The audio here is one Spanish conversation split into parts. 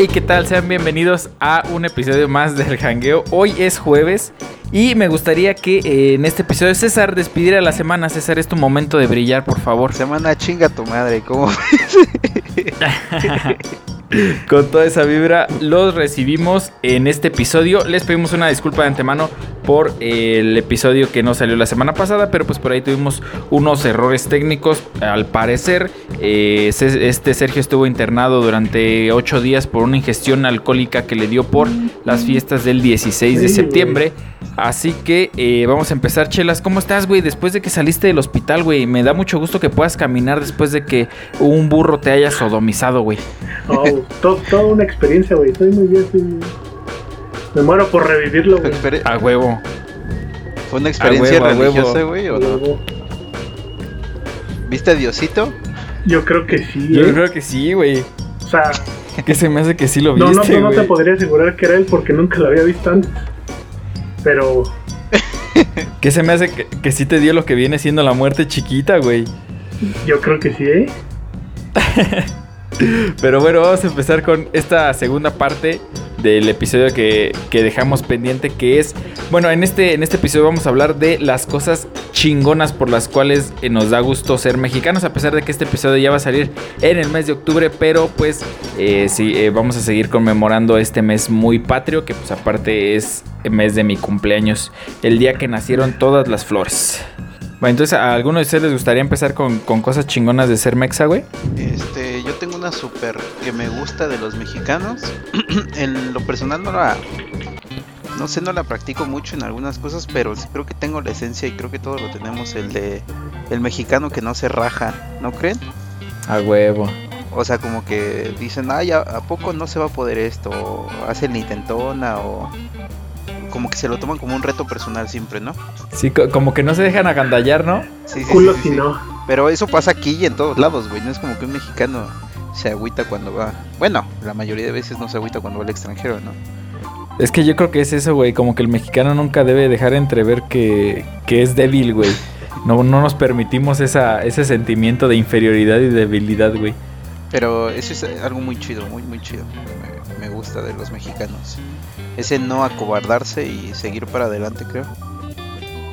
Hey, ¿qué tal? Sean bienvenidos a un episodio más del Hangueo. Hoy es jueves y me gustaría que eh, en este episodio César despidiera la semana. César, es tu momento de brillar, por favor. Semana chinga tu madre, ¿cómo? Con toda esa vibra los recibimos en este episodio. Les pedimos una disculpa de antemano por el episodio que no salió la semana pasada, pero pues por ahí tuvimos unos errores técnicos. Al parecer, eh, este Sergio estuvo internado durante ocho días por una ingestión alcohólica que le dio por las fiestas del 16 de septiembre. Así que eh, vamos a empezar, Chelas. ¿Cómo estás, güey? Después de que saliste del hospital, güey. Me da mucho gusto que puedas caminar después de que un burro te haya sodomizado, güey. Oh, toda una experiencia, güey. Estoy muy bien, Me muero por revivirlo, güey. A huevo. ¿Fue una experiencia religiosa, güey, o no? ¿Viste a Diosito? Yo creo que sí. Yo ¿eh? creo que sí, güey. O sea... que se me hace que sí lo viste, No, no, no te podría asegurar que era él porque nunca lo había visto antes. Pero... ¿Qué se me hace que, que sí te dio lo que viene siendo la muerte chiquita, güey? Yo creo que sí, ¿eh? Pero bueno, vamos a empezar con esta segunda parte del episodio que, dejamos pendiente, que es, bueno, en este, en este episodio vamos a hablar de las cosas chingonas por las cuales eh, nos da gusto ser mexicanos, a pesar de que este episodio ya va a salir en el mes de octubre, pero pues eh, sí, eh, vamos a seguir conmemorando este mes muy patrio, que pues aparte es el mes de mi cumpleaños, el día que nacieron todas las flores. Bueno, entonces, ¿a alguno de ustedes les gustaría empezar con, cosas chingonas de ser mexa, güey? Este, una súper que me gusta de los mexicanos. en lo personal no la... No sé, no la practico mucho en algunas cosas, pero creo que tengo la esencia y creo que todos lo tenemos, el de el mexicano que no se raja, ¿no creen? A huevo. O sea, como que dicen, ay, ¿a, poco no se va a poder esto? O hacen intentona o como que se lo toman como un reto personal siempre, ¿no? Sí, como que no se dejan agandallar, ¿no? Sí, sí, Culo si no. Pero eso pasa aquí y en todos lados, güey. No es como que un mexicano se agüita cuando va. Bueno, la mayoría de veces no se agüita cuando va al extranjero, ¿no? Es que yo creo que es eso, güey. Como que el mexicano nunca debe dejar entrever que, que es débil, güey. No, no nos permitimos esa, ese sentimiento de inferioridad y debilidad, güey. Pero eso es algo muy chido, muy, muy chido. me gusta de los mexicanos ese no acobardarse y seguir para adelante, creo.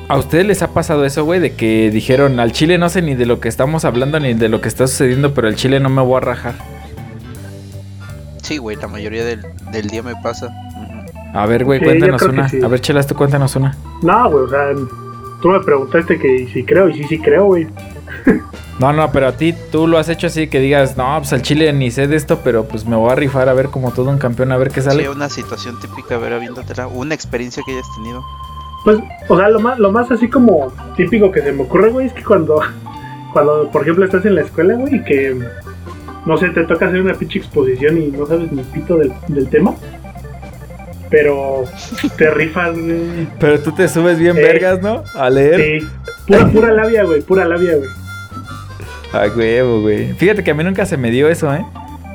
¿A ustedes les ha pasado eso, güey? De que dijeron, al chile no sé ni de lo que estamos hablando ni de lo que está sucediendo, pero al chile no me voy a rajar. Sí, güey, la mayoría del, día me pasa. A ver, güey, cuéntanos una. A ver, Chelas, tú cuéntanos una. No, güey, o sea, tú me preguntaste que si creo, y sí, sí creo, güey. No, no, pero a ti tú lo has hecho así que digas, no, pues al chile ni sé de esto, pero pues me voy a rifar a ver como todo un campeón, a ver qué sale. Sí, una situación típica, a ver, viéndotela, una experiencia que hayas tenido. Pues, o sea, lo más, lo más así como típico que se me ocurre, güey, es que cuando, cuando, por ejemplo, estás en la escuela, güey, y que, no sé, te toca hacer una pinche exposición y no sabes ni pito del, del tema. Pero te rifas, güey. Pero tú te subes bien vergas, ¿no? A leer. Sí, pura, pura labia, güey, pura labia, güey. A huevo, güey. Fíjate que a mí nunca se me dio eso, ¿eh?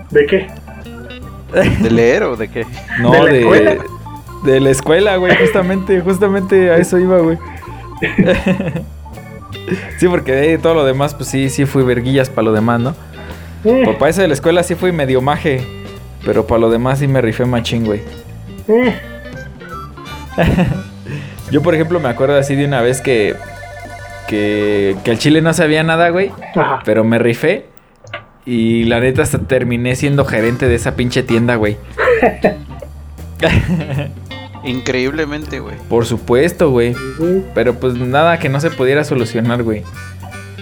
¿De qué? ¿De leer o de qué? No, de, la escuela? De la escuela, güey. Justamente, justamente a eso iba, güey. sí, porque de todo lo demás, pues sí, sí fui verguillas para lo demás, ¿no? Eh. Para eso de la escuela sí fui medio maje. Pero para lo demás sí me rifé machín, güey. Eh. Yo, por ejemplo, me acuerdo así de una vez que que, que el chile no sabía nada, güey. Pero me rifé. Y la neta hasta terminé siendo gerente de esa pinche tienda, güey. Increíblemente, güey. Por supuesto, güey. Pero pues nada que no se pudiera solucionar, güey.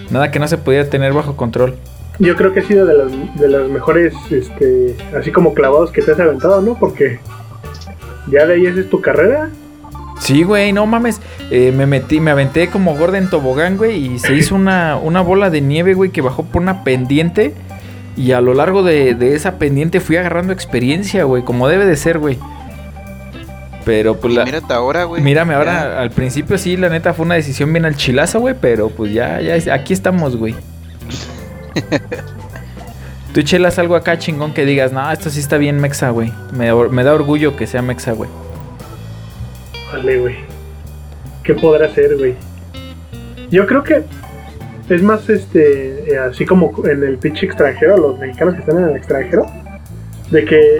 Nada que no se pudiera tener bajo control. Yo creo que ha sido de los, de los mejores, este, así como clavados que te has aventado, ¿no? Porque ya de ahí esa es tu carrera Sí, güey, no mames. Eh, me metí, me aventé como gorda en tobogán, güey, y se hizo una, una bola de nieve, güey, que bajó por una pendiente. Y a lo largo de, esa pendiente fui agarrando experiencia, güey, como debe de ser, güey. Pero pues la. Mírate ahora, güey. Mírame ahora, al principio sí, la neta fue una decisión bien al chilazo, güey, pero pues ya, ya, aquí estamos, güey. Tú chelas algo acá chingón que digas, no, esto sí está bien mexa, güey. Me, me da orgullo que sea mexa, güey. Vale, güey. ¿Qué podrá ser, güey? Yo creo que es más, este, eh, así como en el pitch extranjero, los mexicanos que están en el extranjero, de que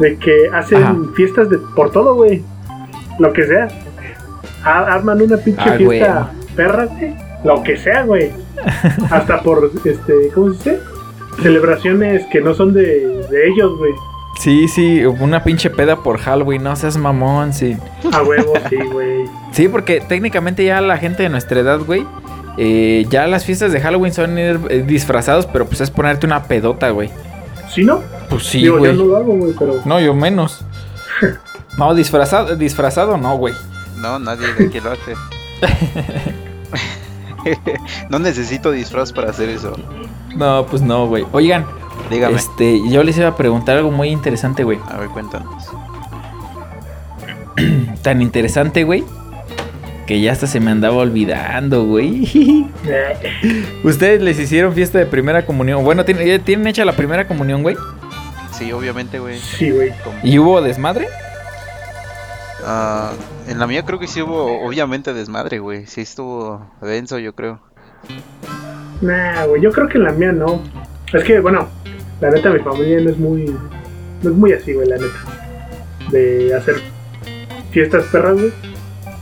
De que hacen Ajá. fiestas de por todo, güey. Lo que sea. A- arman una pinche Ah, fiesta perra, güey. Lo que sea, güey. Hasta por, este, ¿cómo se dice? Celebraciones que no son de, de ellos, güey. Sí, sí, una pinche peda por Halloween, no seas mamón, sí. A huevo, sí, güey. Sí, porque técnicamente ya la gente de nuestra edad, güey, eh, ya las fiestas de Halloween son ir eh, disfrazados, pero pues es ponerte una pedota, güey. ¿Sí, no? Pues sí, Digo, güey. yo no lo hago, güey, pero. No, yo menos. No, disfrazado, disfrazado no, güey. No, nadie de aquí lo hace. no necesito disfraz para hacer eso. No, pues no, güey. Oigan, Dígame. este, yo les iba a preguntar algo muy interesante, güey. A ver, cuéntanos. Tan interesante, güey, que ya hasta se me andaba olvidando, güey. ¿Ustedes les hicieron fiesta de primera comunión? Bueno, ¿tienen, ¿tienen hecha la primera comunión, güey? Sí, obviamente, güey. sí, güey. Como- ¿Y hubo desmadre? Ah, en la mía creo que sí hubo, obviamente, desmadre, güey. Sí estuvo denso, yo creo. Nah, güey, yo creo que en la mía no. Es que, bueno, la neta, mi familia no es muy. No es muy así, güey, la neta. De hacer fiestas perras, güey.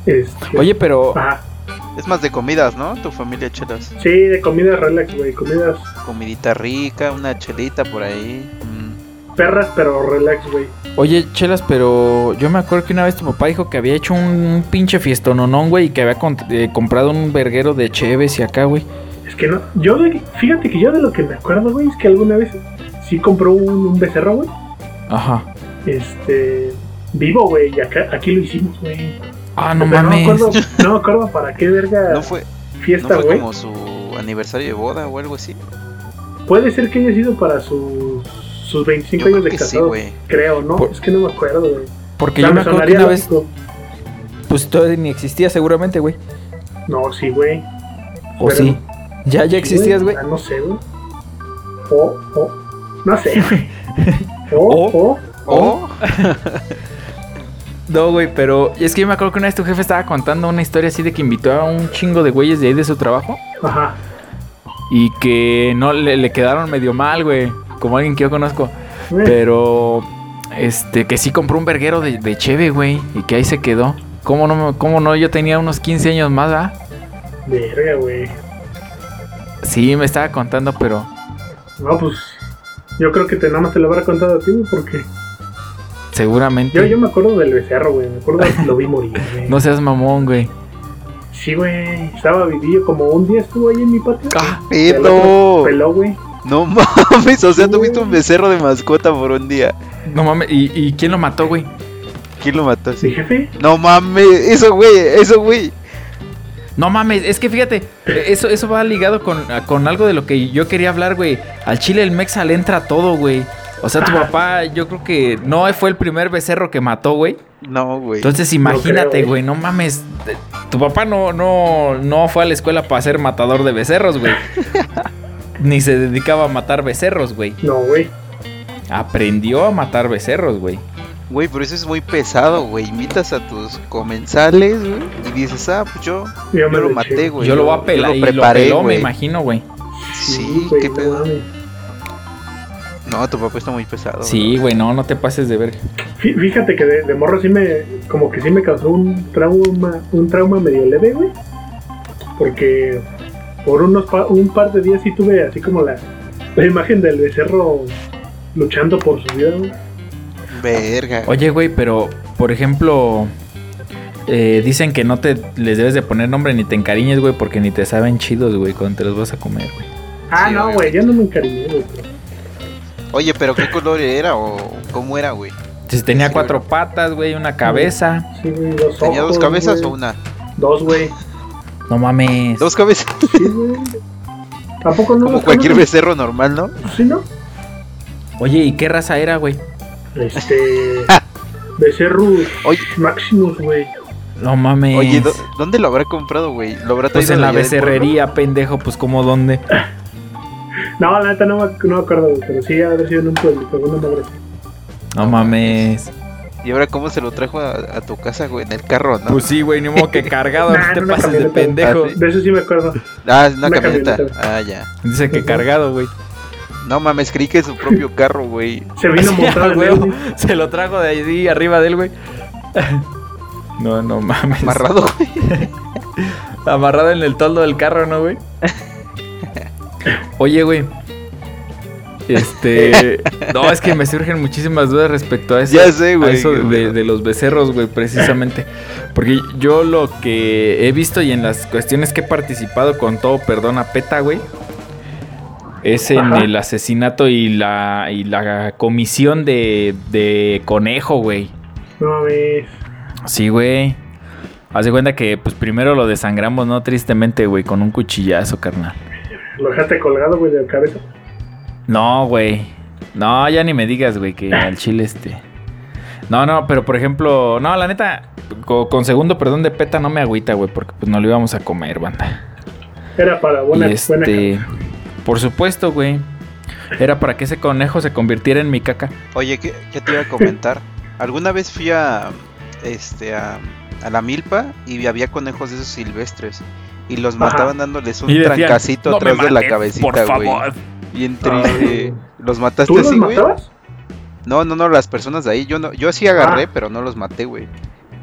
Este, Oye, pero Ajá. Es más de comidas, ¿no? Tu familia chelas. Sí, de comidas relax, güey. Comidas Comidita rica, una chelita por ahí. Mm, perras, pero relax, güey. Oye, chelas, pero yo me acuerdo que una vez tu papá dijo que había hecho un, un pinche fiestononón, güey, y que había con- eh, comprado un verguero de cheves y acá, güey. Es que no. Yo, de, fíjate que yo de lo que me acuerdo, güey, es que alguna vez sí compró un, un becerro, güey. Ajá. Este. Vivo, güey. Y acá, aquí lo hicimos, güey. Ah, no Pero mames. No me, acuerdo, no me acuerdo para qué verga No fue, no fiesta, fue güey. como su aniversario de boda o algo así. Puede ser que haya sido para sus, sus 25 Yo años de sí, casado. güey. creo, ¿no? Por- Es que no me acuerdo, güey. Porque O sea, yo me acuerdo que una vez, lógico. pues todavía ni existía seguramente, güey. No, sí, güey. O Pero- sí. Ya, ya existías, güey. Ah, no sé, güey. O, o. No sé, güey. O, O. o. Oh, No, güey, pero es que yo me acuerdo que una vez tu jefe estaba contando una historia así de que invitó a un chingo de güeyes de ahí de su trabajo Ajá. y que no le, le quedaron medio mal, güey. Como alguien que yo conozco. Pero, este, que sí compró un verguero de, de cheve, güey. Y que ahí se quedó. ¿Cómo no, cómo no? Yo tenía unos 15 años más, ¿ah? Verga, güey. Sí, me estaba contando, pero... No, pues. Yo creo que te, nada más te lo habrá contado a ti, güey, porque. Seguramente. Yo, yo me acuerdo del becerro, güey. Me acuerdo que lo vi morir, güey. No seas mamón, güey. Sí, güey. Estaba vivido como un día estuvo ahí en mi patio. Ah. Peló, güey. No mames, o sea, tuviste un becerro de mascota por un día. no mames. ¿Y, y quién lo mató, güey? ¿Quién lo mató Mi así? jefe. No mames, eso güey, eso güey. No mames, es que fíjate, eso, eso va ligado con, con algo de lo que yo quería hablar, güey. Al chile el Mexa le entra todo, güey. O sea, tu Ajá. papá, yo creo que no fue el primer becerro que mató, güey. No, güey. Entonces imagínate, güey, no mames. Tu papá no, no, no fue a la escuela para ser matador de becerros, güey. Ni se dedicaba a matar becerros, güey. No, güey. Aprendió a matar becerros, güey. Güey, pero eso es muy pesado, güey. Invitas a tus comensales, güey, y dices, ah, pues yo, Yo yo me lo maté, güey. yo lo voy a pelar yo y lo peló, me imagino, güey. Sí, qué pedo. mames. No, tu papá está muy pesado. Sí, güey, no, no te pases de ver. Fí- Fíjate que de, de morro sí me. Como que sí me causó un trauma. Un trauma medio leve, güey. Porque por unos pa- un par de días sí tuve así como la, la imagen del becerro luchando por su vida, güey. Verga. Oye, güey, pero, por ejemplo, eh, dicen que no te les debes de poner nombre ni te encariñes, güey, porque ni te saben chidos, güey, cuando te los vas a comer, güey. Ah, Sí, no, güey, yo no me encariñé, güey. Oye, pero ¿qué color era o cómo era, güey? Entonces tenía cuatro patas, güey, una cabeza. Sí, güey, dos ¿Tenía dos ojos, cabezas güey. o una? Dos, güey. No mames. Dos cabezas. Sí, güey. ¿A poco no? Como cualquier conoces? becerro normal, ¿no? Sí, ¿no? Oye, ¿y qué raza era, güey? Este. Becerrus Oye. Maximus, güey. No mames. Oye, ¿dó- ¿dónde lo habrá comprado, güey? ¿Lo habrá pues traído en la pueblo? becerrería, pendejo, pues como dónde. No, la neta no me, no me acuerdo, güey, pero sí haber sido en un pueblito, alguna madre así. No mames. ¿Y ahora cómo se lo trajo a, a tu casa, güey? En el carro, ¿no? Pues sí, güey, ni modo que cargado, Nah, no te pases de pendejo. Ah, sí. De eso sí me acuerdo. ah, es una, una camioneta. camioneta. Ah, ya. Dice que cargado, güey. No mames, creí que es su propio carro, güey. Se vino Sí, montado él. Se lo trajo de ahí arriba de él, güey. No, no mames. Amarrado, güey. Amarrado en el toldo del carro, ¿no, güey? Oye, güey. Este. No, es que me surgen muchísimas dudas respecto a eso. Ya sé, güey, eso de, los becerros, güey, precisamente. Porque yo lo que he visto y en las cuestiones que he participado con todo, perdón, a PETA, güey. Es en Ajá. el asesinato y la, y la comisión de, de conejo, güey. No mames. Sí, güey. Haz de cuenta que, pues primero lo desangramos, ¿no? Tristemente, güey, con un cuchillazo, carnal. Lo dejaste colgado, güey, de la cabeza. No, güey. No, ya ni me digas, güey, que al chile este. No, no, pero por ejemplo, no, la neta, co- con, segundo perdón de peta no me agüita, güey, porque pues no lo íbamos a comer, banda. Era para buena, y buena este, por supuesto, güey. Era para que ese conejo se convirtiera en mi caca. Oye, ¿qué, qué te iba a comentar? Alguna vez fui a este a, a la milpa y había conejos de esos silvestres y los Ajá. mataban dándoles un decían, trancacito "No me atrás de la cabecita, güey. Bien Ah, triste. ¿Los mataste ¿Tú los así, güey? No, no, no, las personas de ahí, yo no, yo sí agarré, Ah. pero no los maté, güey.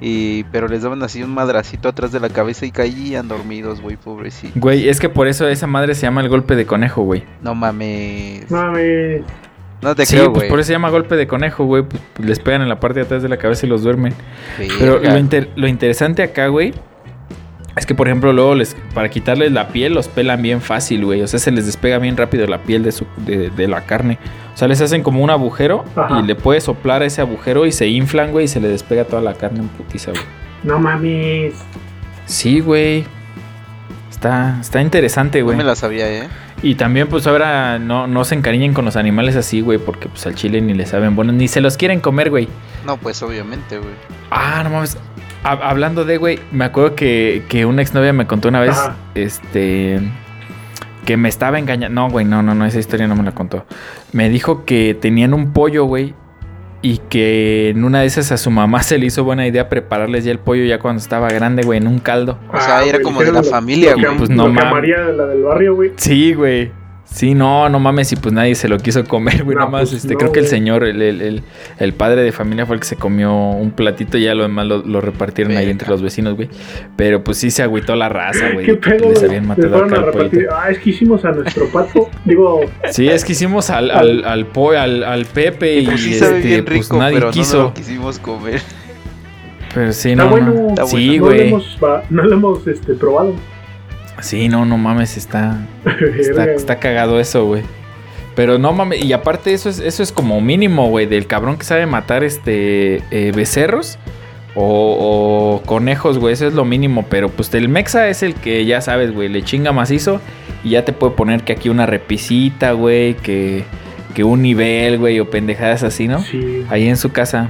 Y pero les daban así un madracito atrás de la cabeza y caían dormidos, güey, pobrecito. Güey, es que por eso esa madre se llama el golpe de conejo, güey. No mames. No mames. No te Sí, creo, pues güey. por eso se llama golpe de conejo, güey. Pues, pues, les pegan en la parte de atrás de la cabeza y los duermen. Pero Verga. lo, inter- lo interesante acá, güey, es que, por ejemplo, luego les, para quitarles la piel, los pelan bien fácil, güey. O sea, se les despega bien rápido la piel de, su, de, de la carne. O sea, les hacen como un agujero Ajá. y le puedes soplar a ese agujero y se inflan, güey, y se le despega toda la carne en putiza, güey. No mames. Sí, güey. Está, está interesante, No güey. me la sabía, ¿eh? Y también, pues ahora no, no se encariñen con los animales así, güey, porque pues al chile ni le saben bueno, ni se los quieren comer, güey. No, pues obviamente, güey. Ah, no mames. Ha- hablando de, güey, me acuerdo que, que una exnovia me contó una vez, Ajá. este, que me estaba engañando. No, güey, no, no, no, esa historia no me la contó. Me dijo que tenían un pollo, güey, y que en una de esas a su mamá se le hizo buena idea prepararles ya el pollo ya cuando estaba grande, güey, en un caldo. O sea, era güey, como de la lo- familia, lo güey. Pues no la del barrio, güey. Sí, güey. Sí, no, no mames, y pues nadie se lo quiso comer, güey. No, nada más, pues este, no, creo que el güey. señor, el, el, el- el padre de familia fue el que se comió un platito y ya lo demás lo, lo repartieron ahí entre los vecinos, güey. Pero pues sí se agüitó la raza, güey. ¿Qué de que pedo? Les güey? habían matado acá al. Ah, es que hicimos a nuestro pato. Digo, Sí, es que hicimos al, al, al, po- al, al Pepe y, Pues sí este, bien pues nadie pero quiso. lo quisimos comer. Pero sí, está no, bueno. no. Está Sí, no lo güey. hemos, no lo hemos este, probado. Sí, no, no mames, está, Está, está cagado eso, güey. Pero no mames, y aparte eso es, eso es como mínimo, güey, del cabrón que sabe matar este eh, becerros o, o conejos, güey, eso es lo mínimo. Pero pues el mexa es el que ya sabes, güey, le chinga macizo y ya te puede poner que aquí una repisita, güey, que, que un nivel, güey, o pendejadas así, ¿no? Sí. Ahí en su casa.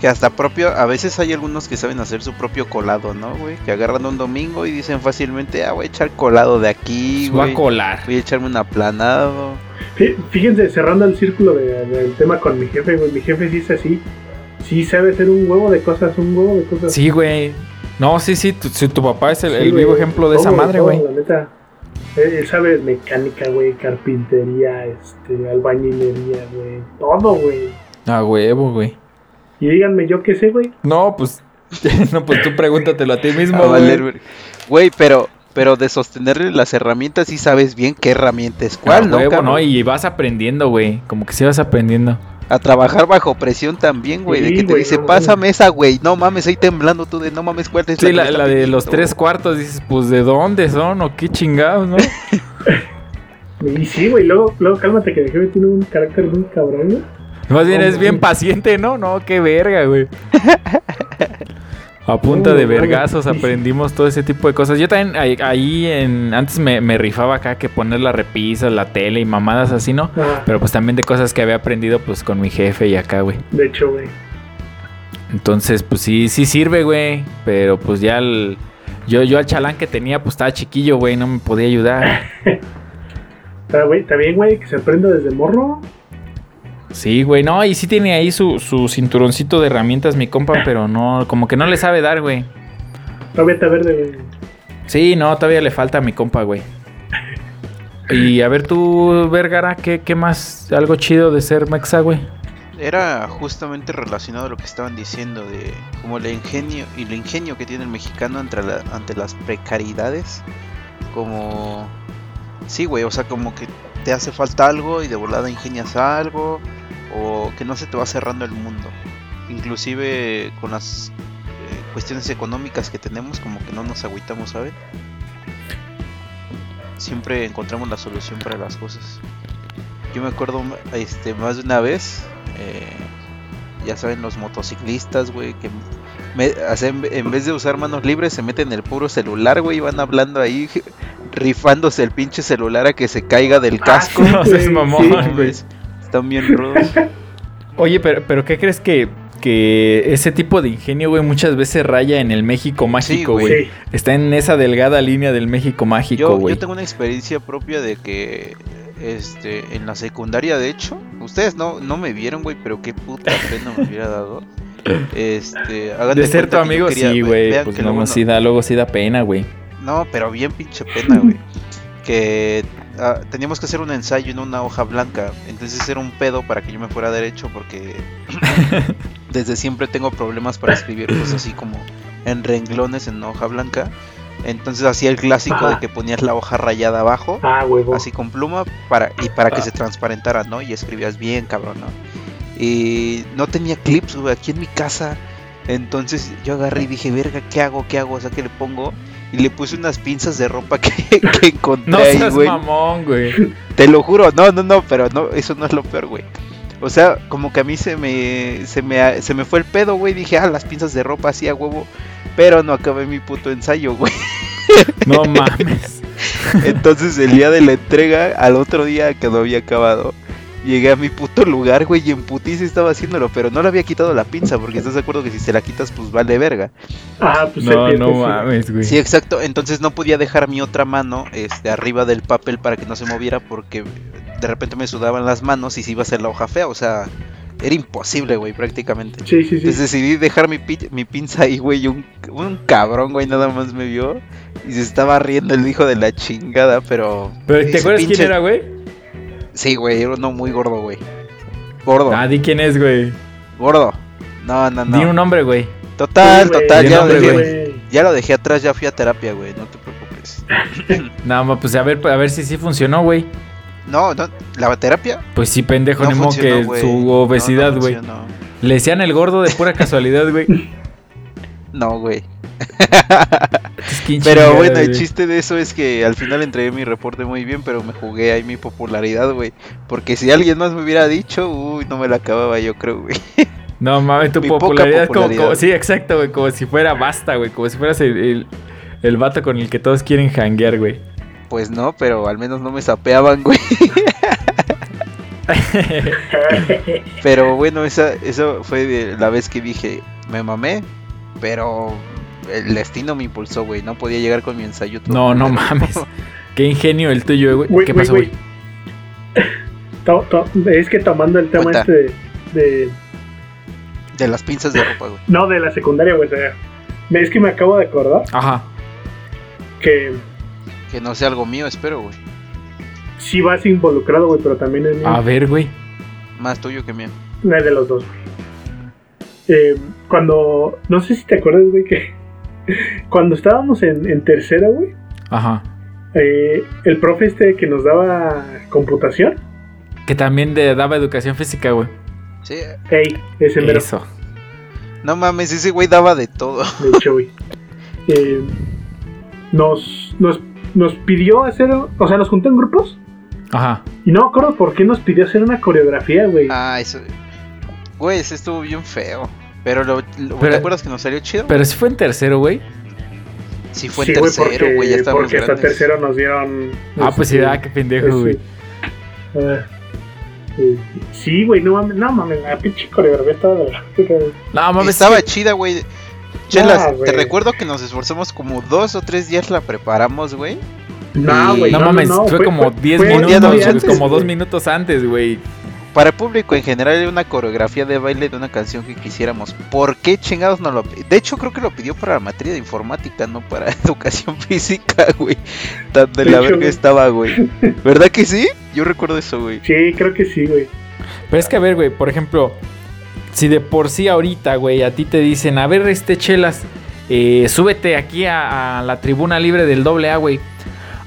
Que hasta propio, a veces hay algunos que saben hacer su propio colado, ¿no, güey? Que agarran un domingo y dicen fácilmente, ah, voy a echar colado de aquí, Se va a güey. colar. Voy a echarme un aplanado. Fí- Fíjense, cerrando el círculo de- del tema con mi jefe, güey. Mi jefe sí es así. Sí sabe hacer un huevo de cosas, un huevo de cosas. Sí, güey. No, sí, sí, tu, si tu papá es el, Sí, el güey. vivo ejemplo de esa madre, güey. La neta. Él, él sabe mecánica, güey, carpintería, este, albañilería, güey. Todo, güey. A huevo, güey. Y díganme, ¿yo qué sé, güey? No, pues. no, pues tú pregúntatelo a ti mismo, A güey. valer, güey. Güey, pero, pero de sostenerle las herramientas sí sabes bien qué herramienta es cuál, ¿no? huevo? ¿no? Y vas aprendiendo, güey. Como que sí vas aprendiendo. A trabajar bajo presión también, güey. de que te güey, dice, no, pásame esa, güey. No mames, ahí temblando tú de no mames, ¿cuál es Sí, la, está la de los tres güey?" cuartos, dices, pues, ¿de dónde son? ¿O qué chingados, no? Y sí, güey, luego, luego cálmate que jefe tiene un carácter muy cabrón, güey. Más bien es bien paciente, ¿no? No, qué verga, güey. A punta de vergazos aprendimos todo ese tipo de cosas. Yo también ahí, ahí en, antes me, me rifaba acá que poner la repisa, la tele y mamadas así, ¿no? Ah, Pero pues también de cosas que había aprendido pues con mi jefe y acá, güey. de hecho, güey. Entonces, pues sí, sí sirve, güey. Pero pues ya el, yo, yo al chalán que tenía, pues estaba chiquillo, güey, no me podía ayudar. Está, güey, está bien, güey, que se aprenda desde morro. Sí, güey, no, y sí tiene ahí su, su cinturoncito de herramientas, mi compa, pero no, como que no le sabe dar, güey. Todavía está verde, güey. Sí, no, todavía le falta a mi compa, güey. Y a ver tú, Vergara, ¿qué, qué más? ¿Algo chido de ser mexa, güey? Era justamente relacionado a lo que estaban diciendo de como el ingenio y el ingenio que tiene el mexicano ante, la- ante las precariedades. Como... Sí, güey, o sea, como que te hace falta algo y de volada ingenias algo. O que no se te va cerrando el mundo. Inclusive con las eh, cuestiones económicas que tenemos, como que no nos agüitamos, ¿sabes? Siempre encontramos la solución para las cosas. Yo me acuerdo este, más de una vez, eh, ya saben, los motociclistas, güey, que me, hacen, en vez de usar manos libres se meten en el puro celular, güey, y van hablando ahí, rifándose el pinche celular a que se caiga del casco. No Sí, mamón, sí. güey. Están bien rudos. Oye, pero, pero ¿qué crees que, que ese tipo de ingenio, güey, muchas veces raya en el México mágico, güey. güey? Sí. Está en esa delgada línea del México mágico, Yo, güey. yo tengo una experiencia propia de que este en la secundaria, de hecho, ustedes no, no me vieron, güey, pero qué puta pena me hubiera dado. Este, De ser tu amigo, quería- sí, güey. Pues que luego luego sí da, luego sí da pena, güey. No, pero bien pinche pena, güey. Que ah, teníamos que hacer un ensayo en una hoja blanca. Entonces era un pedo para que yo me fuera derecho porque desde siempre tengo problemas para escribir cosas así como en renglones en hoja blanca. Entonces hacía el clásico Ajá. de que ponías la hoja rayada abajo, Ah, así con pluma, para, y para que Ah. se transparentara, ¿no? Y escribías bien, cabrón, ¿no? Y no tenía clips, güey, aquí en mi casa. Entonces yo agarré y dije, verga, ¿qué hago? ¿Qué hago? O sea, ¿qué le pongo? Y le puse unas pinzas de ropa que, que encontré No ahí, seas güey. mamón, güey. Te lo juro, no, no, no, pero no, eso no es lo peor, güey. O sea, como que a mí se me, se me, se me fue el pedo, güey. Dije, ah, las pinzas de ropa así a huevo. Pero no acabé mi puto ensayo, güey. No mames. Entonces el día de la entrega, al otro día que no había acabado, llegué a mi puto lugar, güey, y en putiza estaba haciéndolo, pero no le había quitado la pinza, porque estás de acuerdo que si se la quitas, pues vale verga. Ah, pues No, no mames, güey. Sí, exacto. Entonces no podía dejar mi otra mano este, arriba del papel para que no se moviera, porque de repente me sudaban las manos y se iba a hacer la hoja fea, o sea, era imposible, güey, prácticamente. Sí, sí, sí. Entonces decidí dejar mi, pi- mi pinza ahí, güey, y un, un cabrón, güey, nada más me vio y se estaba riendo el hijo de la chingada, pero... Pero ¿te acuerdas pinche- quién era, güey? Sí, güey, era uno muy gordo, güey. Gordo, Ah, di quién es, güey. gordo. No, no, no. Di un nombre, güey. Total, Sí, total, ya lo, nombre, dejé, güey. ya lo dejé atrás, ya fui a terapia, güey, no te preocupes. Nada más, pues a ver, a ver si sí funcionó, güey. No, no, la terapia Pues sí, pendejo, no ni modo funcionó, que su No, no obesidad, güey. Le decían el gordo de pura casualidad, güey. No, güey. Pero bueno, el chiste de eso es que al final entregué mi reporte muy bien, pero me jugué ahí mi popularidad, güey. Porque si alguien más me hubiera dicho, uy, no me la acababa yo creo, güey. No mames, tu Mi popularidad, como, popularidad. como- Sí, exacto, güey. Como si fuera basta, güey. Como si fueras el, el, el vato con el que todos quieren janguear, güey. Pues no, pero al menos no me sapeaban, güey. Pero bueno, esa, eso fue la vez que dije, me mamé, pero el destino me impulsó, güey. No podía llegar con mi ensayo. todo no, no mames. Qué ingenio el tuyo, güey. Güey, ¿Qué pasó, güey? Es que tomando el tema Cuenta. este de, de- De las pinzas de ropa, güey. No, de la secundaria, güey. o sea, me- es que me acabo de acordar Ajá. que Que no sea algo mío, espero, güey. sí vas involucrado, güey, pero también es mío. A ver, güey. Más tuyo que mío. No es de los dos, güey. Eh, cuando. No sé si te acuerdas, güey, que. Cuando estábamos en, en tercera, güey. Ajá. eh, el profe este que nos daba computación. Que también te daba educación física, güey. Sí. Ey, ese mero. Eso. No mames, ese güey daba de todo. de hecho, güey. Eh, nos, nos, nos pidió hacer. O sea, nos juntó en grupos. Ajá. Y no me acuerdo por qué nos pidió hacer una coreografía, güey. Ah, eso. Güey, ese estuvo bien feo. Pero, lo, lo- Pero- ¿te acuerdas que nos salió chido? Pero si fue en tercero, güey. sí, fue sí, en tercero, güey, ya estábamos porque hasta tercero nos dieron. Ah, pues sí, este, ah, qué pendejo, güey. ah, eh, sí, güey, no mames, no mames, la pinche coreografía estaba de. No, mames. Estaba chida, güey. Chelas, Ah, te recuerdo que nos esforzamos como dos o tres días la preparamos, güey. No, Y- güey. No, mames, fue, como 10 fue un minutos, antes, como dos minutos antes, güey. Para el público en general era una coreografía de baile de una canción que quisiéramos. ¿Por qué chingados no lo De hecho, creo que lo pidió para la materia de informática, no para educación física, güey. Tan de, De la hecho, verga güey. estaba, güey. ¿Verdad que sí? Yo recuerdo eso, güey. Sí, creo que sí, güey. Pero es que, a ver, güey, por ejemplo, si de por sí ahorita, güey, a ti te dicen, a ver, este chelas, eh, súbete aquí a, a la tribuna libre del doble A, güey,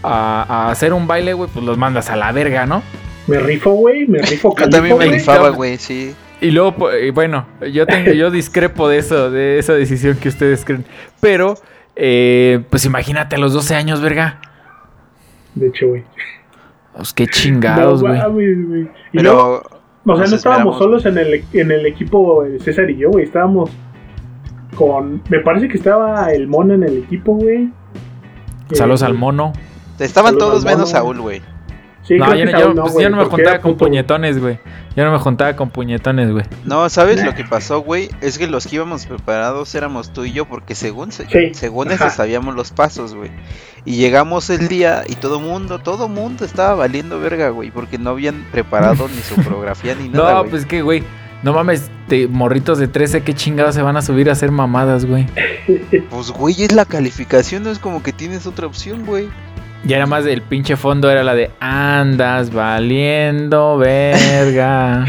a, a hacer un baile, güey, pues los mandas a la verga, ¿no? Me rifo, güey. Me rifo Yo calipo, también me rifaba, güey, sí. Y luego, eh, bueno, yo tengo, yo discrepo de eso, de esa decisión que ustedes creen. Pero, eh, pues imagínate a los 12 años, verga. De hecho, güey. Pues qué chingados, güey. Y luego, Pero. o sea, no estábamos solos en el, en el equipo eh, César y yo, güey. Estábamos con. Me parece que estaba el mono en el equipo, güey. Saludos Eh, al mono. Estaban Saludos todos al mono, menos. Saúl, güey. Sí, no, yo, no- pues, yo no me juntaba con puto, puñetones, güey. Yo no me juntaba con puñetones, güey. No, ¿sabes lo que pasó, güey? Es que los que íbamos preparados éramos tú y yo, porque según se- Sí, según ajá. eso sabíamos los pasos, güey. Y llegamos el día y todo mundo, todo mundo estaba valiendo verga, güey, porque no habían preparado ni su coreografía ni nada, No, güey. pues que, güey. No mames, te- morritos de 13, qué chingados se van a subir a hacer mamadas, güey. Pues, güey, es la calificación, no es como que tienes otra opción, güey. Y era más el pinche fondo, era la de andas valiendo verga.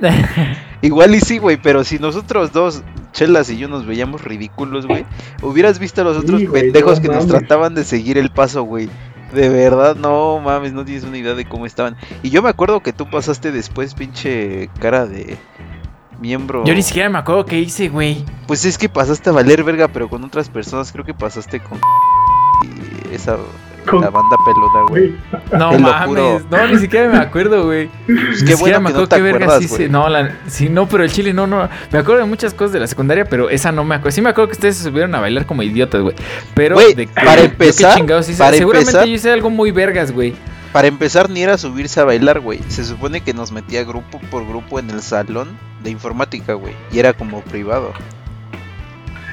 Igual y sí, güey, pero si nosotros dos, Chelas y yo, nos veíamos ridículos, güey, hubieras visto a los otros Sí, güey, pendejos no que nos trataban de seguir el paso, güey. De verdad, no mames, no tienes una idea de cómo estaban. Y yo me acuerdo que tú pasaste después, pinche cara de miembro. Yo ni siquiera me acuerdo qué hice, güey. Pues es que pasaste a valer verga, pero con otras personas. Creo que pasaste con. y esa. La banda peluda, güey. No mames, no, ni siquiera me acuerdo, güey. Pues qué bueno me que no acuerdo te qué acuerdas, güey. No, la, sí, no, pero el chile no, no. Me acuerdo de muchas cosas de la secundaria, pero esa no me acuerdo. Sí me acuerdo que ustedes se subieron a bailar como idiotas, güey. Pero de que- para empezar, chingados hice. para Seguramente empezar- yo hice algo muy vergas, güey. Para empezar, ni era subirse a bailar, güey. Se supone que nos metía grupo por grupo en el salón de informática, güey. Y era como privado.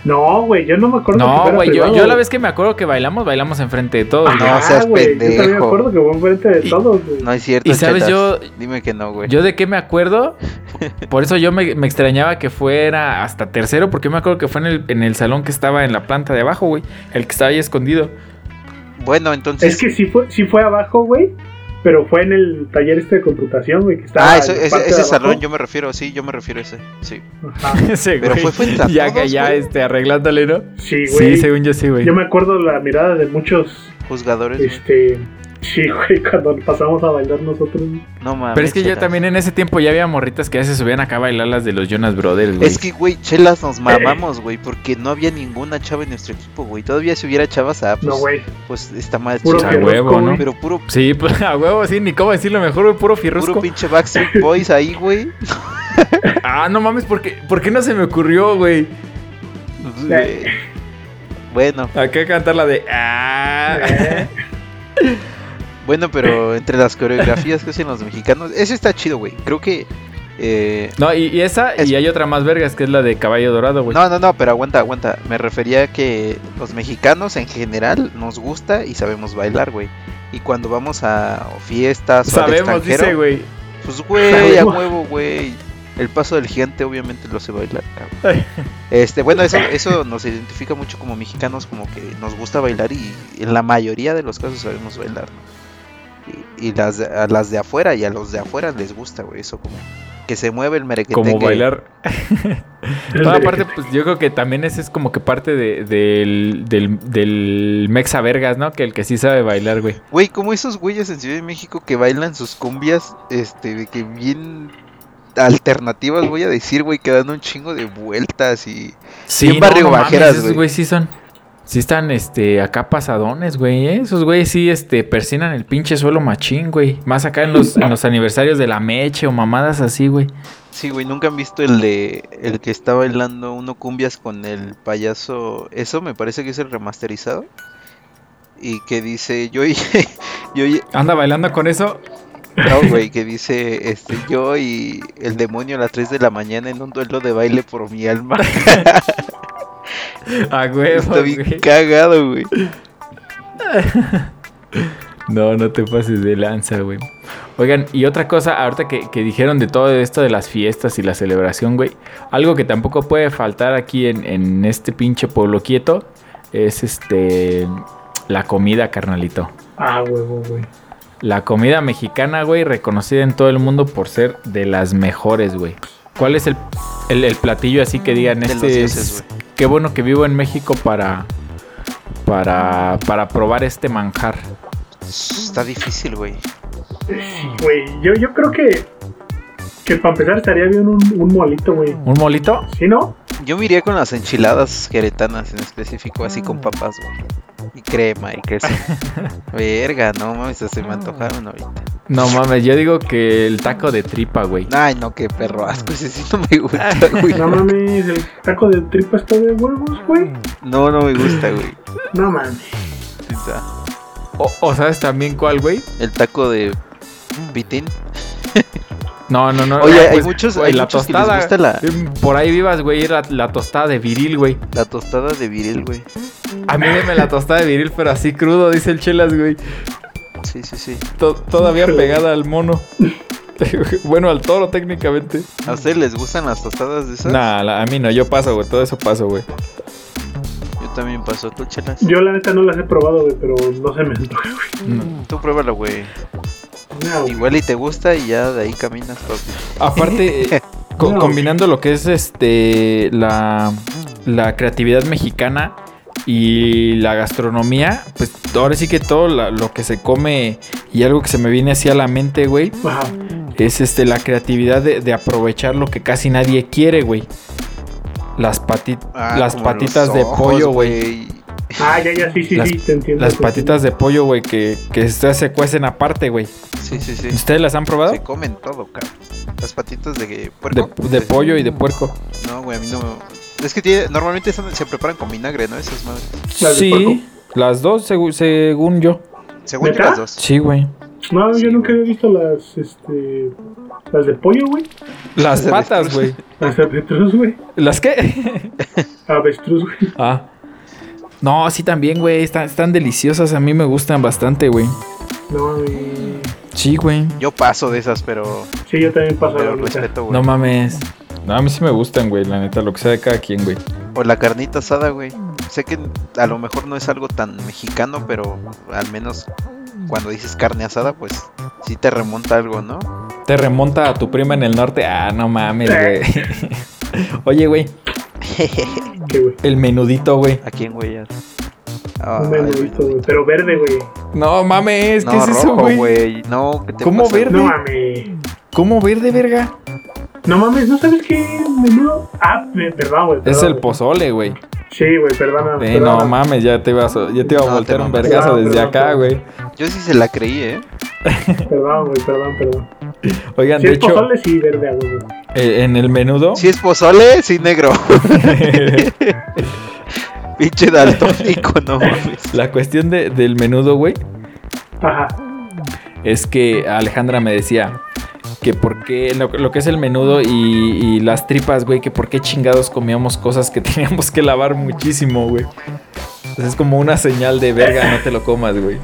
No, güey, yo no me acuerdo. que No, güey, yo, yo la vez que me acuerdo que bailamos, bailamos enfrente de todos, güey. No Ah, seas güey, Yo también me pendejo. acuerdo que fue enfrente de Y- todos, güey. No es cierto. Y sabes, yo, Dime que no, güey. yo de qué me acuerdo, por eso yo me, me extrañaba que fuera hasta tercero, porque yo me acuerdo que fue en el, en el salón que estaba en la planta de abajo, güey, el que estaba ahí escondido. Bueno, entonces. Es que sí fue, sí fue abajo, güey. Pero fue en el taller este de computación, güey, que estaba. Ah, eso- en ese, ese salón yo me refiero, sí, yo me refiero a ese. Sí. Ajá. Ese Pero fue frente a ya, todos, ya, güey. este, arreglándole, ¿no? Sí, güey. Sí, según yo sí, güey. Yo me acuerdo la mirada de muchos, Juzgadores. güey. Sí, güey, cuando pasamos a bailar nosotros. No mames. Pero es que yo también en ese tiempo ya había morritas que ya se subían acá a bailar las de los Jonas Brothers, güey. Es que, güey, chelas nos mamamos, güey, porque no había ninguna chava en nuestro equipo, güey. Todavía si hubiera chavas, ah, pues, No, güey. pues está más Puro. A huevo, ¿no? Pero puro, Sí, pues a huevo, sí, ni cómo decirlo mejor, güey, puro fierrusco. puro pinche Backstreet Boys ahí, güey. Ah, no mames, ¿por qué, ¿por qué no se me ocurrió, güey? Güey. Bueno, Acá cantar la de... Ah. Bueno, pero entre las coreografías que hacen los mexicanos, eso está chido, güey. Creo que. eh, No, y, y esa, Es- y hay otra más vergas, que es la de Caballo Dorado, güey. no, no, no, pero aguanta, aguanta. Me refería a que los mexicanos en general nos gusta y sabemos bailar, güey. Y cuando vamos a fiestas o al Sabemos, extranjero, dice, güey. Pues güey, a huevo, güey. El paso del gigante obviamente lo sé bailar. cabrón. Este, bueno, eso, eso nos identifica mucho como mexicanos, como que nos gusta bailar y en la mayoría de los casos sabemos bailar. ¿no? Y, y las, de- a las de afuera y a los de afuera les gusta, güey, eso como que se mueve el merequetengue. Como bailar. No, aparte, pues yo creo que también ese es como que parte de- del, del, del Mexa Vergas, ¿no? Que el que sí sabe bailar, güey. Güey, como esos güeyes en Ciudad de México que bailan sus cumbias, este, de que bien alternativas, voy a decir, güey, que dan un chingo de vueltas y... Sí, Bien barrio mames, bajeras, esos güey. güey sí son. Sí están, este, acá pasadones, güey, ¿eh? Esos güeyes sí, este, persinan el pinche suelo machín, güey. Más acá en los, en los aniversarios de la meche o mamadas así, güey. Sí, güey, nunca han visto el de el que está bailando uno cumbias con el payaso. Eso me parece que es el remasterizado. Y que dice, yo y yo y- Anda bailando con eso. no, güey, que dice, este, yo y el demonio a las 3 de la mañana en un duelo de baile por mi alma. A huevo, Está bien güey. cagado, güey. No, no te pases de lanza, güey. Oigan, y otra cosa, ahorita que, que dijeron de todo esto de las fiestas y la celebración, güey. Algo que tampoco puede faltar aquí en, en este pinche pueblo quieto es este. La comida, carnalito. Ah, huevo, güey. La comida mexicana, güey, reconocida en todo el mundo por ser de las mejores, güey. ¿Cuál es el, el- el platillo así que digan De los este dioses, es, Qué bueno que vivo en México para. Para, para probar este manjar. Está difícil, güey. Güey. Yo, yo creo que. Que para empezar estaría bien un, un molito, güey. ¿Un molito? ¿Sí, no? Yo me iría con las enchiladas queretanas en específico, así con papas, güey. Y crema y queso. Verga, no mames, se me antojaron ahorita. No mames, yo digo que el taco de tripa, güey. Ay, no, qué perro asco, ese sí no me gusta, güey. No mames, el taco de tripa está de huevos, güey. No, no me gusta, güey. No mames. O sabes también cuál, güey. El taco de pitín. No, no, no. Oye, ah, hay muchos- hay la muchos que les tostada. gusta la- Por ahí vivas, güey, la, la tostada de viril, güey. La tostada de viril, güey. A mí deme la tostada de viril, pero así crudo, dice el Chelas, güey. Sí, sí, sí. To- todavía pegada al mono. bueno, al toro técnicamente. ¿A ustedes les gustan las tostadas de esas? Nah, la- a mí no, yo paso, güey. Todo eso paso, güey. Yo también paso, tú chelas. Yo la neta no las he probado, güey, pero no se me antoja, güey. No. Tú pruébala, güey. No. Igual y te gusta y ya de ahí caminas, papi. Aparte, co- No. combinando lo que es este la, la creatividad mexicana y la gastronomía, pues ahora sí que todo la- lo que se come y algo que se me viene así a la mente, güey, Ajá. es este la creatividad de, de aprovechar lo que casi nadie quiere, güey. Las, pati- Ah, las patitas de pollo, güey. Ah, ya, ya, sí, sí, Las- sí, te entiendo. Las patitas de pollo, güey, que, que se se cuecen aparte, güey. Sí, sí, sí. ¿Ustedes las han probado? Se comen todo, cabrón. Las patitas de De, puerco. de pollo y de puerco. No, güey, a mí no. Es que tiene, normalmente son- se preparan con vinagre, ¿no? Esas madres. ¿Las de puerco? Sí, las dos, segu- según yo. Según las dos. Sí, güey. No, Sí, yo nunca había visto las, este... Las de pollo, güey. Las patas, güey. Las de avestruz, güey. ¿Las qué? Avestruz, güey. ah. No, sí también, güey. Están, están deliciosas. A mí me gustan bastante, güey. No, mames. Sí, güey. Yo paso de esas, pero. Sí, yo también paso Pero neta. respeto, güey. No mames. No, a mí sí me gustan, güey. La neta, lo que sea de cada quien, güey. O la carnita asada, güey. Sé que a lo mejor no es algo tan mexicano, pero al menos cuando dices carne asada, pues sí te remonta algo, ¿no? Te remonta a tu prima en el norte. Ah, no mames, güey. Oye, güey. ¿Qué, güey? El menudito, güey. ¿A quién, güey? Un menudito, güey. Pero verde, güey. No mames, ¿qué no, es eso, rojo, güey? güey. No, ¿qué te ¿Cómo pasa? verde? No mames. ¿Cómo verde, verga? No mames, ¿no sabes qué menudo? Ah, me- perdón, güey. Es el güey. pozole, güey. Sí, güey, perdóname. Eh, no perdóname. mames, ya te ibas a, ya te iba a No, voltear te un vergazo No, desde perdón, acá, güey. Yo sí se la creí, ¿eh? Perdón, güey, perdón, perdón. Oigan, Si de es hecho, pozole, sí, verde, güey. eh, en el menudo. Si es pozole, sí negro. Pinche daltónico, no mames. La cuestión de- del menudo, güey, Ajá. es que Alejandra me decía que por qué, lo, lo que es el menudo y, y las tripas, güey, que por qué chingados comíamos cosas que teníamos que lavar muchísimo, güey. Entonces es como una señal de verga, no te lo comas, güey.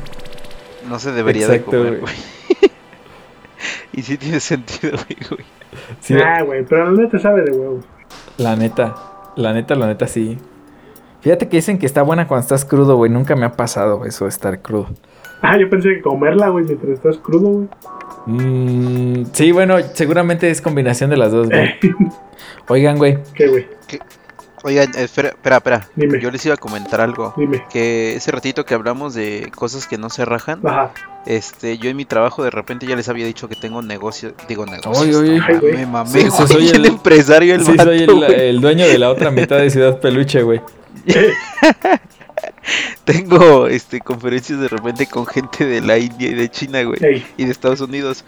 No se debería Exacto, de comer, güey. y sí tiene sentido, güey, güey. Sí, Ah, güey, pero la neta sabe de huevo. la neta, la neta, la neta, sí. Fíjate que dicen que está buena cuando estás crudo, güey. Nunca me ha pasado eso de estar crudo. Ah, yo pensé que comerla, güey, mientras estás crudo, güey. Mm, sí, bueno, seguramente es combinación de las dos, güey. Oigan, güey. ¿Qué, güey? Oigan, espera, espera, espera. Dime. Yo les iba a comentar algo. Dime. Que ese ratito que hablamos de cosas que no se rajan, Ajá. este, yo en mi trabajo de repente ya les había dicho que tengo negocio, digo. Oye, oye. Ay, güey. Me mamé, Sí, güey, soy el, el- empresario, el Sí, vato, soy el dueño de la otra mitad de Ciudad Peluche, güey. Tengo este conferencias de repente con gente de la India y de China, güey, Ey, y de Estados Unidos.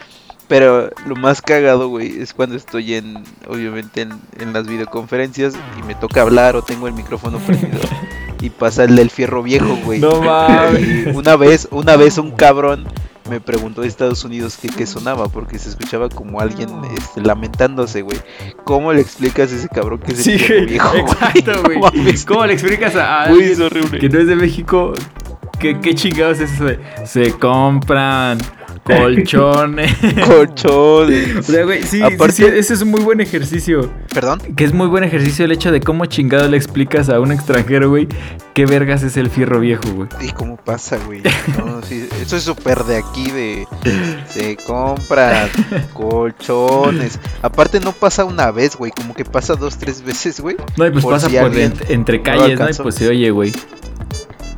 Pero lo más cagado, güey, es cuando estoy en, obviamente, en, en las videoconferencias y me toca hablar o tengo el micrófono prendido y pasa el del fierro viejo, güey. No mames. Y una vez, una vez un cabrón me preguntó de Estados Unidos que qué sonaba porque se escuchaba como alguien este, lamentándose, güey. ¿Cómo le explicas a ese cabrón que es el Sí, güey. viejo? Exacto, güey. ¿Cómo le explicas a alguien es horrible. que no es de México? ¿Qué, qué chingados es eso de? Se compran Colchones. Colchones. O sea, güey, sí, Aparte- sí, ese es un muy buen ejercicio. Perdón. Que es muy buen ejercicio el hecho de cómo chingado le explicas a un extranjero, güey, qué vergas es el fierro viejo, güey. ¿Y cómo pasa, güey? No, sí, eso es súper de aquí, de... Se compran colchones. Aparte no pasa una vez, güey, como que pasa dos, tres veces, güey. No, y pues Por pasa si por alguien entre calles, ¿no? Y pues se oye, güey.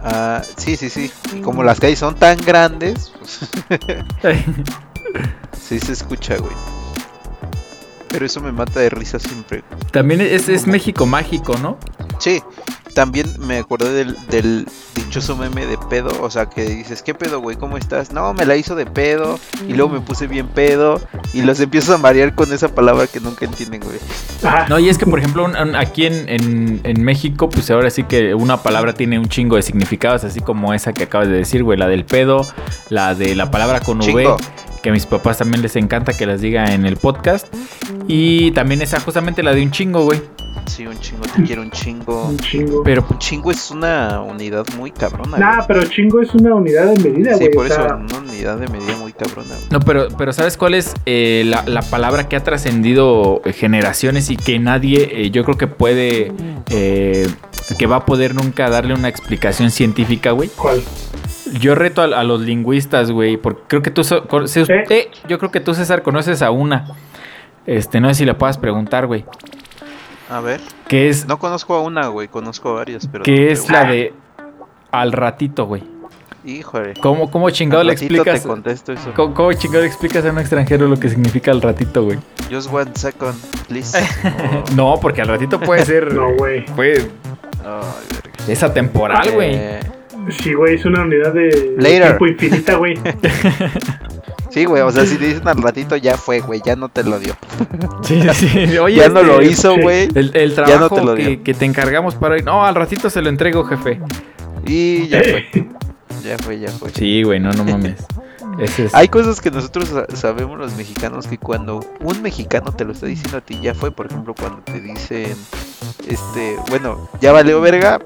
Ah, sí, sí, sí. Y como las calles son tan grandes, pues, sí se escucha, güey. Pero eso me mata de risa siempre. También es, es. México mágico, ¿no? Sí, también me acordé del, del dichoso meme de pedo, o sea, que dices, ¿qué pedo, güey? ¿Cómo estás? No, me la hizo de pedo, y luego me puse bien pedo, y los empiezo a marear con esa palabra que nunca entienden, güey. Ajá. No, y es que, por ejemplo, un- un- aquí en, en- en México, pues ahora sí que una palabra tiene un chingo de significados, así como esa que acabas de decir, güey, la del pedo, la de la palabra con V, que a mis papás también les encanta que las diga en el podcast, y también esa justamente la de un chingo, güey. Sí, un chingo, te quiero un chingo. Un chingo. Pero Un chingo es una unidad muy cabrona, Nah, pero chingo es una unidad de medida, güey. güey. Sí, por o eso, sea, una unidad de medida muy cabrona, güey. No, pero, pero ¿sabes cuál es eh, la, la palabra que ha trascendido eh, generaciones y que nadie, eh, yo creo que puede, eh, que va a poder nunca darle una explicación científica, güey? ¿Cuál? Yo reto a, a los lingüistas, güey, porque creo que tú, ¿Eh? eh, yo creo que tú, César, conoces a una. Este, no sé si le puedas preguntar, güey. A ver, Que es, no conozco a una, güey, conozco a varias, pero... que no es la de al ratito, güey. Híjole. ¿Cómo, cómo chingado Al le explicas? te contesto eso. ¿Cómo, cómo chingado le explicas a un extranjero lo que significa al ratito, güey? Just one second, please. Oh, No, porque al ratito puede ser. No, güey. Puede, ay, verga. Es atemporal, güey. Eh, Sí, güey, es una unidad de de Later. tiempo infinita, güey. Sí, güey, o sea, si te dicen al ratito ya fue, güey, ya no te lo dio. Sí, sí. Oye, ya no este, lo hizo, güey. El, el Ya no trabajo te lo que, dio. que te encargamos para hoy. No, al ratito se lo entrego, jefe. Y ya fue. Ya fue, ya fue. Sí, güey, no, no mames. Es. Hay cosas que nosotros sa- sabemos los mexicanos que cuando un mexicano te lo está diciendo a ti ya fue, por ejemplo, cuando te dicen, este, bueno, ya valió verga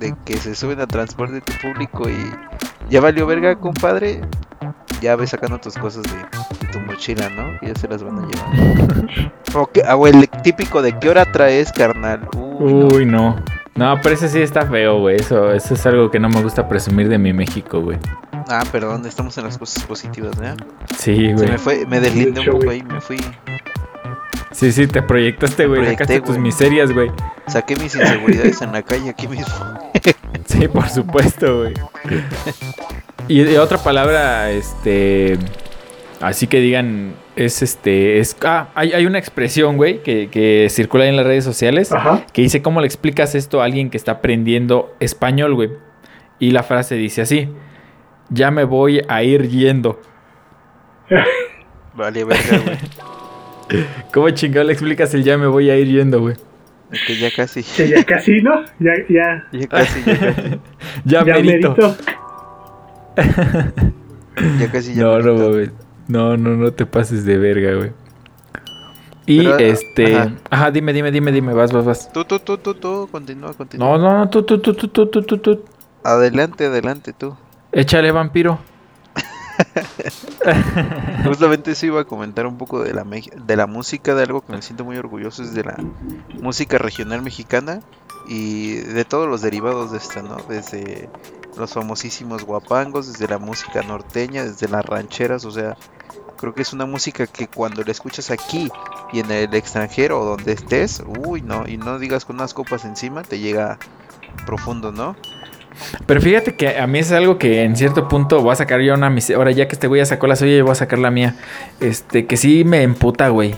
de que se suben a transporte público y ya valió verga, compadre, ya ves sacando tus cosas de, de tu mochila, ¿no? Que ya se las van a llevar. O, que, ah, o el típico de qué hora traes, carnal. Uy, no. Uy, no. No, pero ese sí está feo, güey. Eso, eso es algo que no me gusta presumir de mi México, güey. Ah, perdón, estamos en las cosas positivas, ¿verdad? Sí, Se güey. me fue, me deslindé De un poco güey. ahí, me fui, Sí, sí, te proyectaste, güey. Sacaste tus güey. miserias, güey. saqué mis inseguridades en la calle aquí mismo. Sí, por supuesto, güey. Y, y otra palabra, este. Así que digan, es este. Es, ah, hay, hay una expresión, güey, que, que circula en las redes sociales. Ajá. que dice cómo le explicas esto a alguien que está aprendiendo español, güey. Y la frase dice así: Ya me voy a ir yendo. Vale, verga, güey. ¿Cómo chingado le explicas el ya me voy a ir yendo, güey? Es que ya casi. Que ya casi, ¿no? Ya, ya. Ya casi, ya casi. Ya, Ya merito. merito. ya casi ya no, no. No, no, no te pases de verga, güey. Y este. Ajá. dime, dime, dime, dime. Vas, vas, vas. Tú, tú, tú, tú, tú. Continúa, continúa. No, no, tú, tú, tú, tú, tú, tú, tú. tú. Adelante, adelante, tú. Échale, vampiro. Justamente eso iba a comentar un poco de la, de la música, de algo que me siento muy orgulloso, es de la música regional mexicana y de todos los derivados de esta, ¿no? Desde los famosísimos guapangos, desde la música norteña, desde las rancheras, o sea, creo que es una música que cuando la escuchas aquí y en el extranjero o donde estés, uy, no, y no digas con unas copas encima, te llega profundo, ¿no? Pero fíjate que a mí es algo que en cierto punto voy a sacar yo una mis- Ahora ya que este güey ya sacó la suya, yo voy a sacar la mía. Este, que sí me emputa, güey.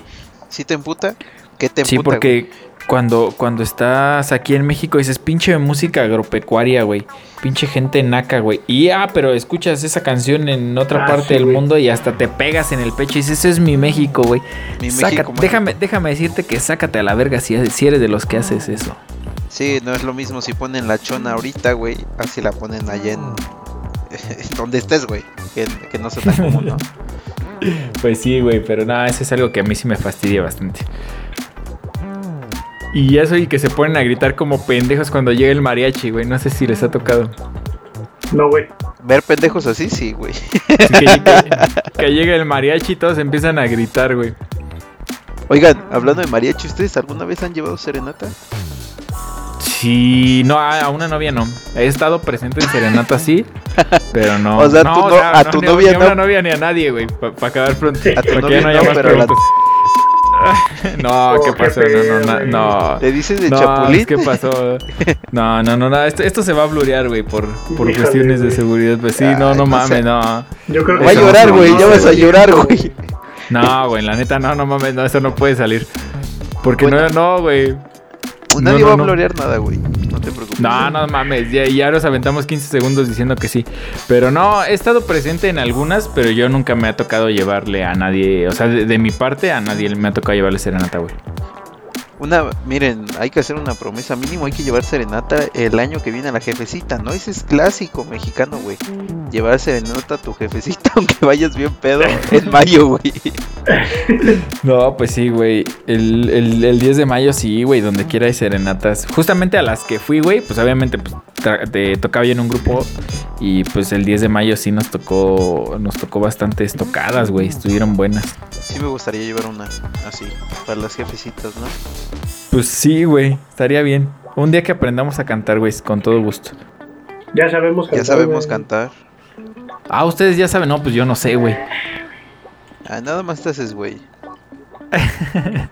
¿Sí te emputa? ¿Qué te emputa? Sí, güey? Cuando, cuando estás aquí en México dices pinche música agropecuaria, güey. Pinche gente naca, güey. Y ah, pero escuchas esa canción en otra Ah, parte sí, del mundo y hasta te pegas en el pecho y dices, ese es mi México, güey. Déjame, déjame decirte que sácate a la verga si, si eres de los que haces eso. Sí, no es lo mismo si ponen la chona ahorita, güey, así la ponen allá en... donde estés, güey, que, que no sea tan común, ¿no? Pues sí, güey, pero nada, eso es algo que a mí sí me fastidia bastante. Y eso y que se ponen a gritar como pendejos cuando llega el mariachi, güey. No sé si les ha tocado. No, güey. Ver pendejos así, sí, güey. Que, que- que llega el mariachi y todos empiezan a gritar, güey. Oigan, hablando de mariachi, ¿ustedes alguna vez han llevado serenata? Sí, no, a a una novia no. He estado presente en serenata, sí, pero no. O sea, no, tú no- a tu ni novia ni a una no. novia ni a nadie, güey, para acabar pronto. A tu novia no no, pero la-. no, Oh, ¿qué pasó? No, no, no, no. ¿Te dices de No, chapulín? ¿qué pasó? No, no, no, no. Esto, esto se va a blurear, güey, por, por cuestiones de seguridad. Pues sí, Ay, no, no mames, no. Yo creo que Va a llorar, güey, no, ya vas a llorar, güey. No, güey, la neta, no, no mames, no, eso no puede salir. Porque Bueno. no, no, güey. Nadie no, va a no. florear nada, güey. No no mames, ya, ya nos aventamos 15 segundos diciendo que sí. Pero no, he estado presente en algunas, pero yo nunca me ha tocado llevarle a nadie, o sea, de, de mi parte a nadie me ha tocado llevarle serenata, güey. Una, miren, hay que hacer una promesa mínimo, hay que llevar serenata el año que viene a la jefecita, ¿no? Ese es clásico mexicano, güey. Llevar serenata a tu jefecita aunque vayas bien pedo en mayo, güey. No, pues sí, güey. El, el, el 10 de mayo sí, güey, donde quiera hay serenatas. Justamente a las que fui, güey, pues obviamente pues, te tocaba yo en un grupo y pues el 10 de mayo sí nos tocó nos tocó bastantes tocadas, güey, estuvieron buenas. Sí me gustaría llevar una así, para las jefecitas, ¿no? Pues sí, güey, estaría bien. Un día que aprendamos a cantar, güey, con todo gusto. Ya sabemos Ya cantar, sabemos güey. cantar. Ah, ustedes ya saben, no, pues yo no sé, güey. Ah, nada más te haces, güey.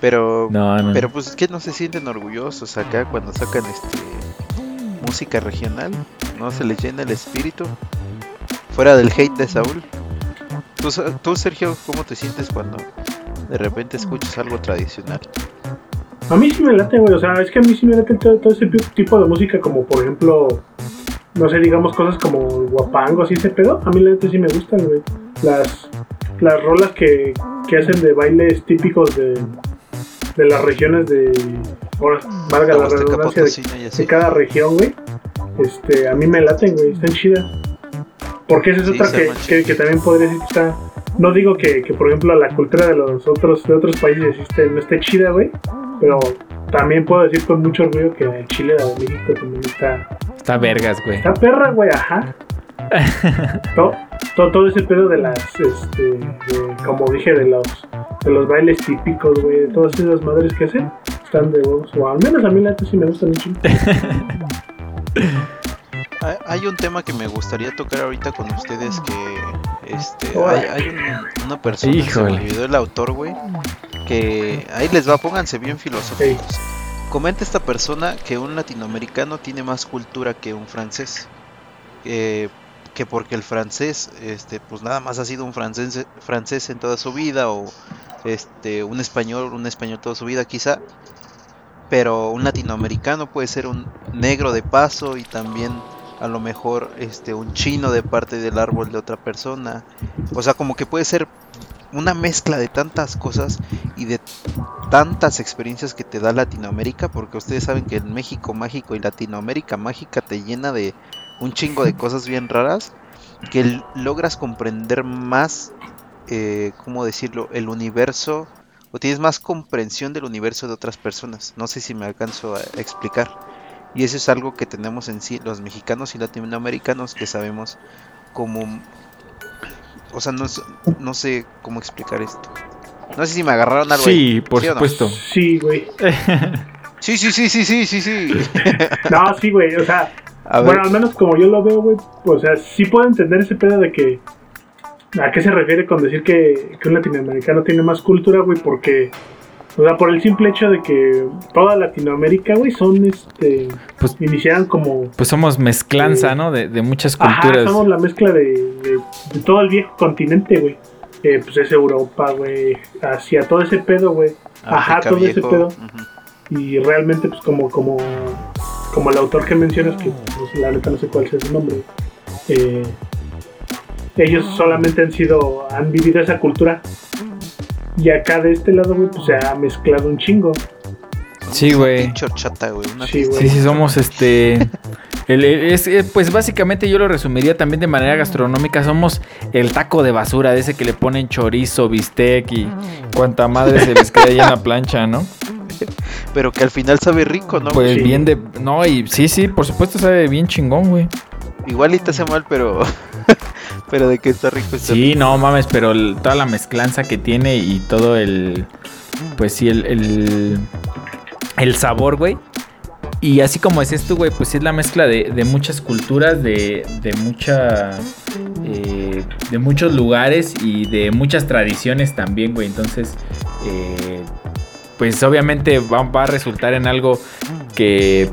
Pero, No, no. pero pues que no se sienten orgullosos acá cuando sacan este música regional, no se les llena el espíritu. Fuera del hate de Saúl. Tú, Sergio, ¿cómo te sientes cuando de repente escuchas algo tradicional? A mí sí me late, güey. O sea, es que a mí sí me late todo, todo ese tipo de música, como por ejemplo, no sé, digamos cosas como guapango, así ese pedo. A mí la neta sí me gustan, güey. Las, las rolas que, que hacen de bailes típicos de, de las regiones de. Ahora, valga la Huasteca redundancia de, de cada región, güey. Este, a mí me laten, güey. Están chidas. Porque esa es Sí, otra que, que, también podría decir que está. No digo que, que, por ejemplo, la cultura de los otros de otros países no esté chida, güey. Pero también puedo decir con mucho orgullo que el Chile de México también está. Está vergas, güey. Está perra, güey, ajá. todo, todo, todo ese pedo de las, este, de- como dije, de los, de los bailes típicos, güey, de todas esas madres que hacen, están de huevos. O al menos a mí la neta sí me gustan mucho. Hay- un tema que me gustaría tocar ahorita con ustedes que este Órale. hay, hay un- una persona se Híjole. me olvidó el autor, güey, que ahí les va, pónganse bien filosóficos. Comenta esta persona que un latinoamericano tiene más cultura que un francés. eh, que porque el francés, este, pues nada más ha sido un francés, francés en toda su vida, o este, un español, un español toda su vida quizá. Pero un latinoamericano puede ser un negro de paso y también a lo mejor este un chino de parte del árbol de otra persona. O sea, como que puede ser una mezcla de tantas cosas y de tantas experiencias que te da Latinoamérica, porque ustedes saben que en México mágico y Latinoamérica mágica te llena de un chingo de cosas bien raras que logras comprender más, eh, ¿cómo decirlo?, el universo, o tienes más comprensión del universo de otras personas. No sé si me alcanzo a explicar. Y eso es algo que tenemos en sí los mexicanos y latinoamericanos que sabemos cómo... O sea, no, no sé cómo explicar esto. No sé si me agarraron algo. ahí. Sí, por ¿Sí o no? supuesto. Sí, güey. Sí, sí, sí, sí, sí, sí, sí. No, sí, güey. O sea, A ver, bueno, al menos como yo lo veo, güey. O sea, sí puedo entender ese pedo de que. ¿A qué se refiere con decir que, que un latinoamericano tiene más cultura, güey? Porque. O sea, por el simple hecho de que toda Latinoamérica, güey, son este. Pues- iniciaron como. Pues somos mezclanza, Sí. ¿no? De, de muchas Ajá, culturas. somos la mezcla de, de- de todo el viejo continente, güey. Eh, pues es Europa, güey. Asia, todo ese pedo, güey. Ajá, todo ese pedo. Ujú. Y realmente, pues como, como, como el autor que mencionas, que pues, la neta no sé cuál sea su nombre, eh, ellos solamente han sido, han vivido esa cultura. Y acá de este lado, güey, pues se ha mezclado un chingo. Sí, güey. pinche horchata, güey. Una Sí. Sí, sí, somos este. el- el- es, eh, pues básicamente yo lo resumiría también de manera gastronómica. Somos el taco de basura, de ese que le ponen chorizo, bistec y cuanta madre se les queda ahí en la plancha, ¿no? Pero que al final sabe rico, ¿no? Pues Sí. bien de. No, y sí, sí, por supuesto sabe bien chingón, güey. Igual y te hace mal, pero. pero de que está rico está Sí, rico. no mames, pero el- toda la mezclanza que tiene y todo el. Pues sí, el. El, el sabor, güey. Y así como decías tú, güey, pues sí es la mezcla de, de muchas culturas, de, de mucha. eh, de muchos lugares y de muchas tradiciones también, güey. Entonces, eh, pues obviamente va, va a resultar en algo que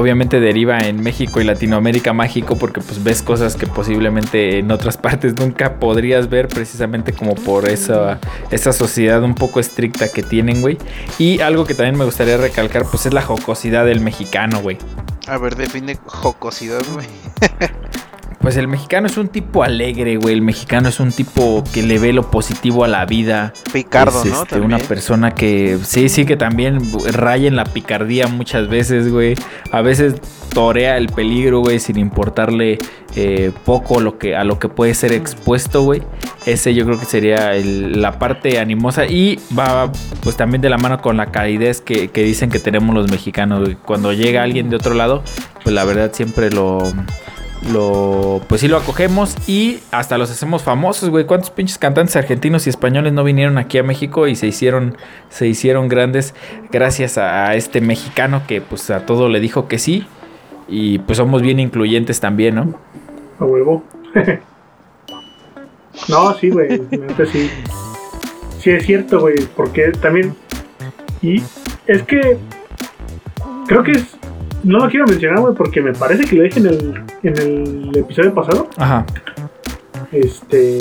obviamente deriva en México y Latinoamérica mágico porque pues ves cosas que posiblemente en otras partes nunca podrías ver precisamente como por esa, esa sociedad un poco estricta que tienen, güey. Y algo que también me gustaría recalcar pues es la jocosidad del mexicano, güey. A ver, define jocosidad, güey. Pues el mexicano es un tipo alegre, güey. El mexicano es un tipo que le ve lo positivo a la vida. Picardo, es ¿no? este, una persona que sí, sí, que también raya en la picardía muchas veces, güey. A veces torea el peligro, güey, sin importarle eh, poco lo que, a lo que puede ser expuesto, güey. Ese yo creo que sería el- la parte animosa y va pues también de la mano con la calidez que, que dicen que tenemos los mexicanos, güey. Cuando llega alguien de otro lado, pues la verdad siempre lo lo pues sí lo acogemos y hasta los hacemos famosos, güey. ¿Cuántos pinches cantantes argentinos y españoles no vinieron aquí a México y se hicieron se hicieron grandes gracias a, este mexicano que pues a todo le dijo que sí y pues somos bien incluyentes también, ¿no? A huevo. no, sí, güey. sí. Sí, es cierto, güey. Porque también. Y es que. Creo que es. No lo quiero mencionar, güey, porque me parece que lo dije en el, en el episodio pasado. Ajá. Este.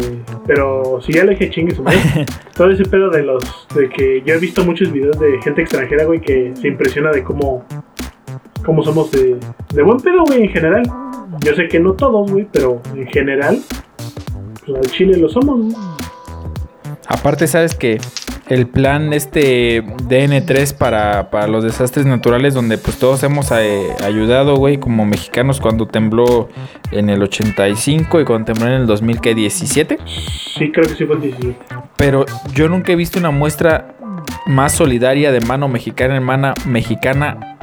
Pero si ya le dije chingue su madre. Todo ese pedo de los. De que yo he visto muchos videos de gente extranjera, güey, que se impresiona de cómo. Cómo somos de. De buen pedo, güey, en general. Yo sé que no todos, güey, pero en general. Pues al Chile lo somos, güey. Aparte, sabes que el plan este DN3 para, para los desastres naturales, donde pues todos hemos eh, ayudado, güey, como mexicanos cuando tembló en el 85 y cuando tembló en el 2017. Sí, creo que sí fue el 17. Pero yo nunca he visto una muestra más solidaria de mano mexicana en mano mexicana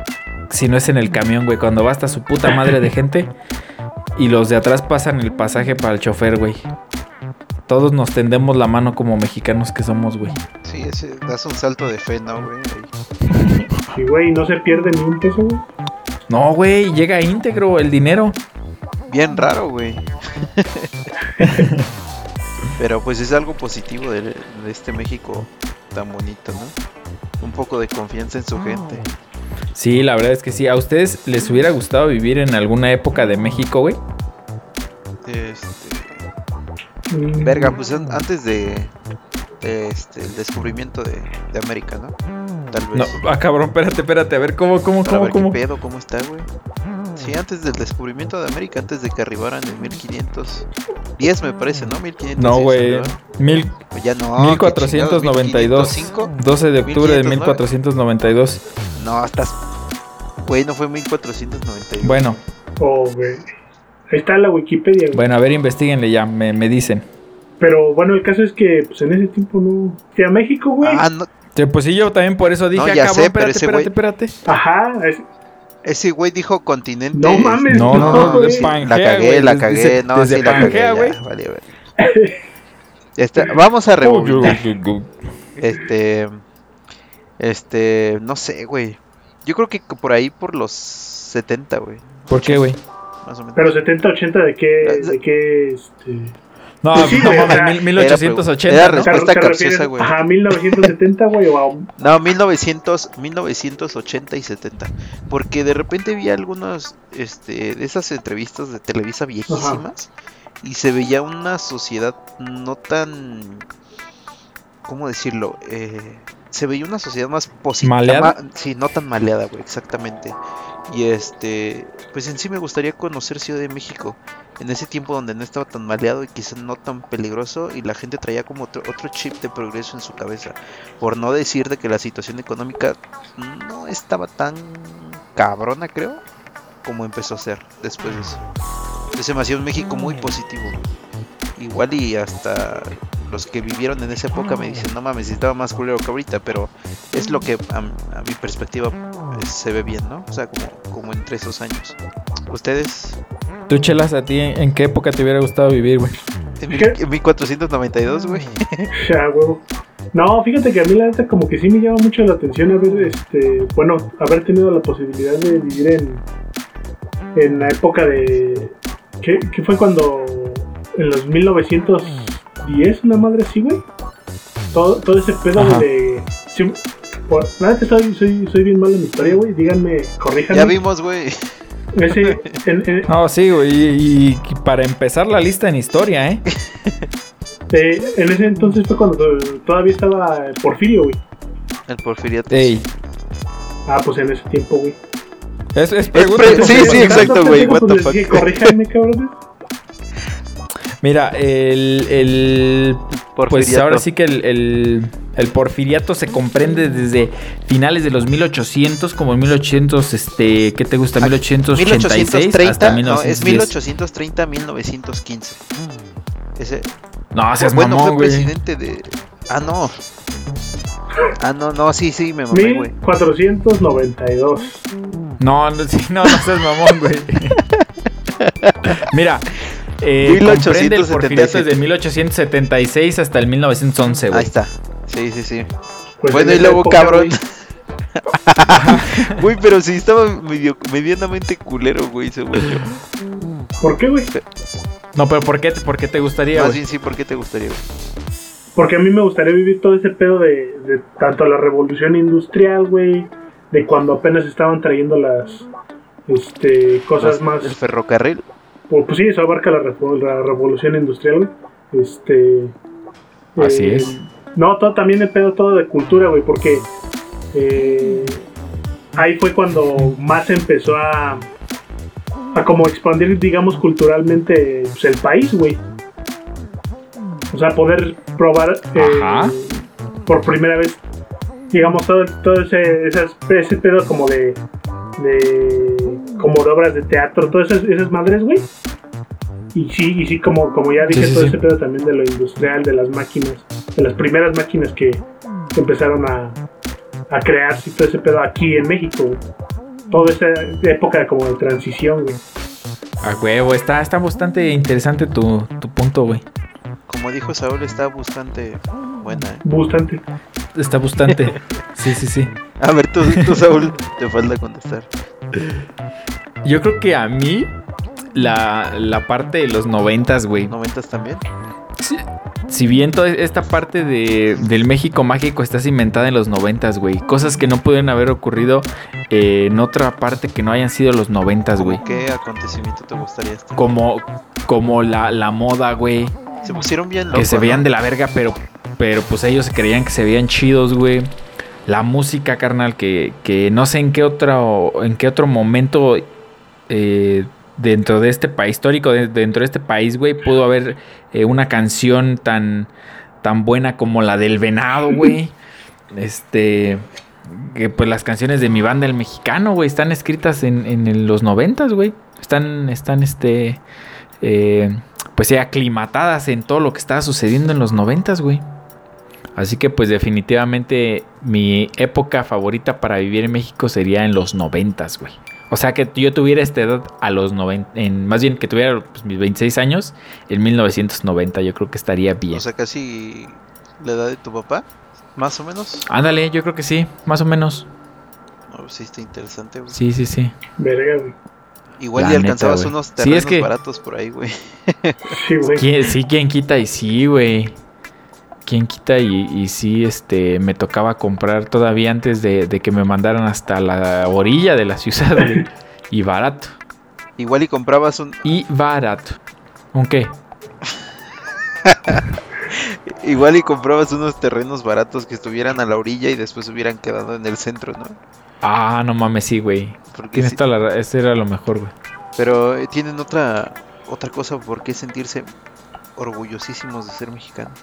si no es en el camión, güey. Cuando va hasta su puta madre de gente y los de atrás pasan el pasaje para el chofer, güey. Todos nos tendemos la mano como mexicanos que somos, güey. Sí, ese, das un salto de fe, ¿no, güey? Y, güey, no se pierde ni un peso, güey. No, güey, llega íntegro el dinero. Bien raro, güey. Pero pues es algo positivo de, de este México tan bonito, ¿no? Un poco de confianza en su gente. Sí, la verdad es que sí. ¿A ustedes les hubiera gustado vivir en alguna época de México, güey? Este, verga, pues an- antes de, de, este, el descubrimiento de, de América, ¿no? Tal No, vez. ah, cabrón, espérate, espérate. A ver, ¿cómo, cómo, Para cómo, ver cómo? qué pedo, cómo está, güey. Sí, antes del descubrimiento de América, antes de que arribaran en 1510, me parece, ¿no? 1510. No, güey. Mil, Pues Ya no. 1492. 1505. 12 de octubre de 1509. 1492. No, estás. Güey, no fue 1492. Bueno, Oh, güey. Ahí está la Wikipedia, güey. bueno, a ver, investiguenle ya, me, me dicen. Pero bueno, el caso es que pues en ese tiempo no. Que a México, güey. Ah, no, Sí, Pues sí, yo también por eso dije, No, ah, ya cabrón, sé, pero espérate, ese espérate, espérate. Ajá. es- ese güey dijo continente. No mames, No, no, Pangea, la cagué, güey, la desde- cagué. No, desde sí, la Pangea, cagué. güey. ya, vale, vale. Ya está, Vamos a rebobinar. Este. Este. No sé, güey. Yo creo que por ahí por los 70, güey. ¿Por qué, güey? Más o menos. Pero 70, 80 de qué. De qué este. No, Pues sí, no güey, o mames, sea, mil- era 1880. era ¿no? Respuesta ¿te capciosa, güey. Ajá, 1970, güey, o a- No, 1900, 1980 y 70. Porque de repente vi algunos este, de esas entrevistas de Televisa viejísimas y se veía una sociedad no tan. ¿Cómo decirlo? Eh, se veía una sociedad más positiva. ¿Maleada? Sí, no tan maleada, güey, exactamente. Y este, pues en sí me gustaría conocer Ciudad de México en ese tiempo donde no estaba tan maleado y quizás no tan peligroso y la gente traía como otro, otro chip de progreso en su cabeza. Por no decir de que la situación económica no estaba tan cabrona, creo, como empezó a ser después de eso. Entonces me hacía un México muy positivo. Igual y hasta los que vivieron en esa época me dicen, no mames, estaba más culero que ahorita, pero es lo que a, a mi perspectiva eh, se ve bien, ¿no? O sea, como, como entre esos años. ¿Ustedes? ¿Tú, Chelas, a ti en qué época te hubiera gustado vivir, güey? En, en 1492, güey. Ya, huevo. No, fíjate que a mí la neta como que sí me llama mucho la atención haber, este, bueno, haber tenido la posibilidad de vivir en, en la época de, ¿qué, qué fue cuando, en los 1910, una madre así, güey? Todo, todo ese pedo Ajá. de... sí, por, la neta soy, soy, soy bien malo en historia, güey, díganme, corríjanme. Ya vimos, güey. Ese, en- No, sí, güey. Y, y para empezar la lista en historia, ¿eh? eh, en ese entonces fue cuando todavía estaba Porfirio, güey. El porfiriato. Ey. Ah, pues en ese tiempo, güey. Es, es pre- pregunta, sí, porque- sí, exacto, güey, what the Pues fuck. corríjanme, cabrones. Mira, el, el Pues ahora sí que el, el- el porfiriato se comprende desde finales de los 1800, como en 1800, este, ¿qué te gusta? 1886 hasta 1830, no, 1910. es 1830 1915. Ese, No, seas bueno, mamón, fue güey. presidente de. Ah, no. Ah, no, no, sí, sí, me mamé, güey. 1492. No, no, sí, no, no seas mamón, güey. Mira, eh, 1877. comprende el porfiriato desde 1876 hasta el 1911, Ahí güey. está. Sí, sí, sí. Pues bueno, en y luego, época, cabrón. güey, pero sí estaba medio, medianamente culero, güey, según yo. ¿Por qué, güey? No, pero ¿por qué, por qué te gustaría, Más güey? bien sí, ¿por qué te gustaría? güey? Porque a mí me gustaría vivir todo ese pedo de, de tanto la revolución industrial, güey, de cuando apenas estaban trayendo las este cosas más El ferrocarril. Pues, pues sí, eso abarca la, revo- la revolución industrial, güey. Este Así es. No, todo también el pedo todo de cultura, güey, porque eh, ahí fue cuando más empezó a a como expandir, digamos, culturalmente pues, el país, güey. O sea, poder probar eh, por primera vez, digamos, todo, todo ese, esas- ese pedo como de, de como de obras de teatro, todas esas, esas madres, güey. Y sí, y sí, como, como ya dije, Sí, sí, todo sí. ese pedo también de lo industrial, de las máquinas, de las primeras máquinas que, que empezaron a, a crearse y todo ese pedo aquí en México, güey. Toda esa época como de transición, güey. A huevo, está, está bastante interesante tu, tu punto, güey. Como dijo Saúl, está bastante buena, ¿eh? Bastante. Está bastante. Sí, sí, sí. A ver, tú, tú Saúl, te falta contestar. Yo creo que a mí la, la parte de los noventas, güey. ¿Noventas también? Si, si bien toda esta parte de, del México mágico está cimentada en los noventas, güey. Cosas que no pueden haber ocurrido eh, en otra parte que no hayan sido los noventas, güey. ¿Qué acontecimiento te gustaría estar? Como, como la, la moda, güey. Se pusieron bien Que locos. se veían ¿no? de la verga, pero, pero pues ellos creían que se veían chidos, güey. La música, carnal, que, que no sé en qué otro, en qué otro momento eh, dentro de este país histórico, de- dentro de este país, güey, pudo haber eh, una canción tan, tan buena como la del venado, güey. Este, que pues las canciones de mi banda el mexicano, güey, están escritas en, en los noventas, güey. Están, están, este, eh, pues aclimatadas en todo lo que estaba sucediendo en los noventas, güey. Así que pues definitivamente mi época favorita para vivir en México sería en los noventas, güey. O sea que yo tuviera esta edad a los 90, en, más bien que tuviera pues, mis 26 años en 1990, yo creo que estaría bien. O sea, casi la edad de tu papá, más o menos. Ándale, yo creo que sí, más o menos. No, sí, está interesante, güey. Sí, sí, sí. Verga, güey. Igual La ya neta, alcanzabas unos Sí, terrenos es que- baratos por ahí, güey. Sí, güey. ¿Quién- sí, quien quita y sí, güey. Quien quita y, y sí, este, me tocaba comprar todavía antes de, de que me mandaran hasta la orilla de la ciudad. Y barato. Igual y comprabas un. Y barato. ¿Un qué? Igual y comprabas unos terrenos baratos que estuvieran a la orilla y después hubieran quedado en el centro, ¿no? Ah, no mames, sí, güey. Porque Tienes sí- toda la ra- Ese era lo mejor, güey. Pero eh, tienen otra otra cosa por qué sentirse orgullosísimos de ser mexicanos.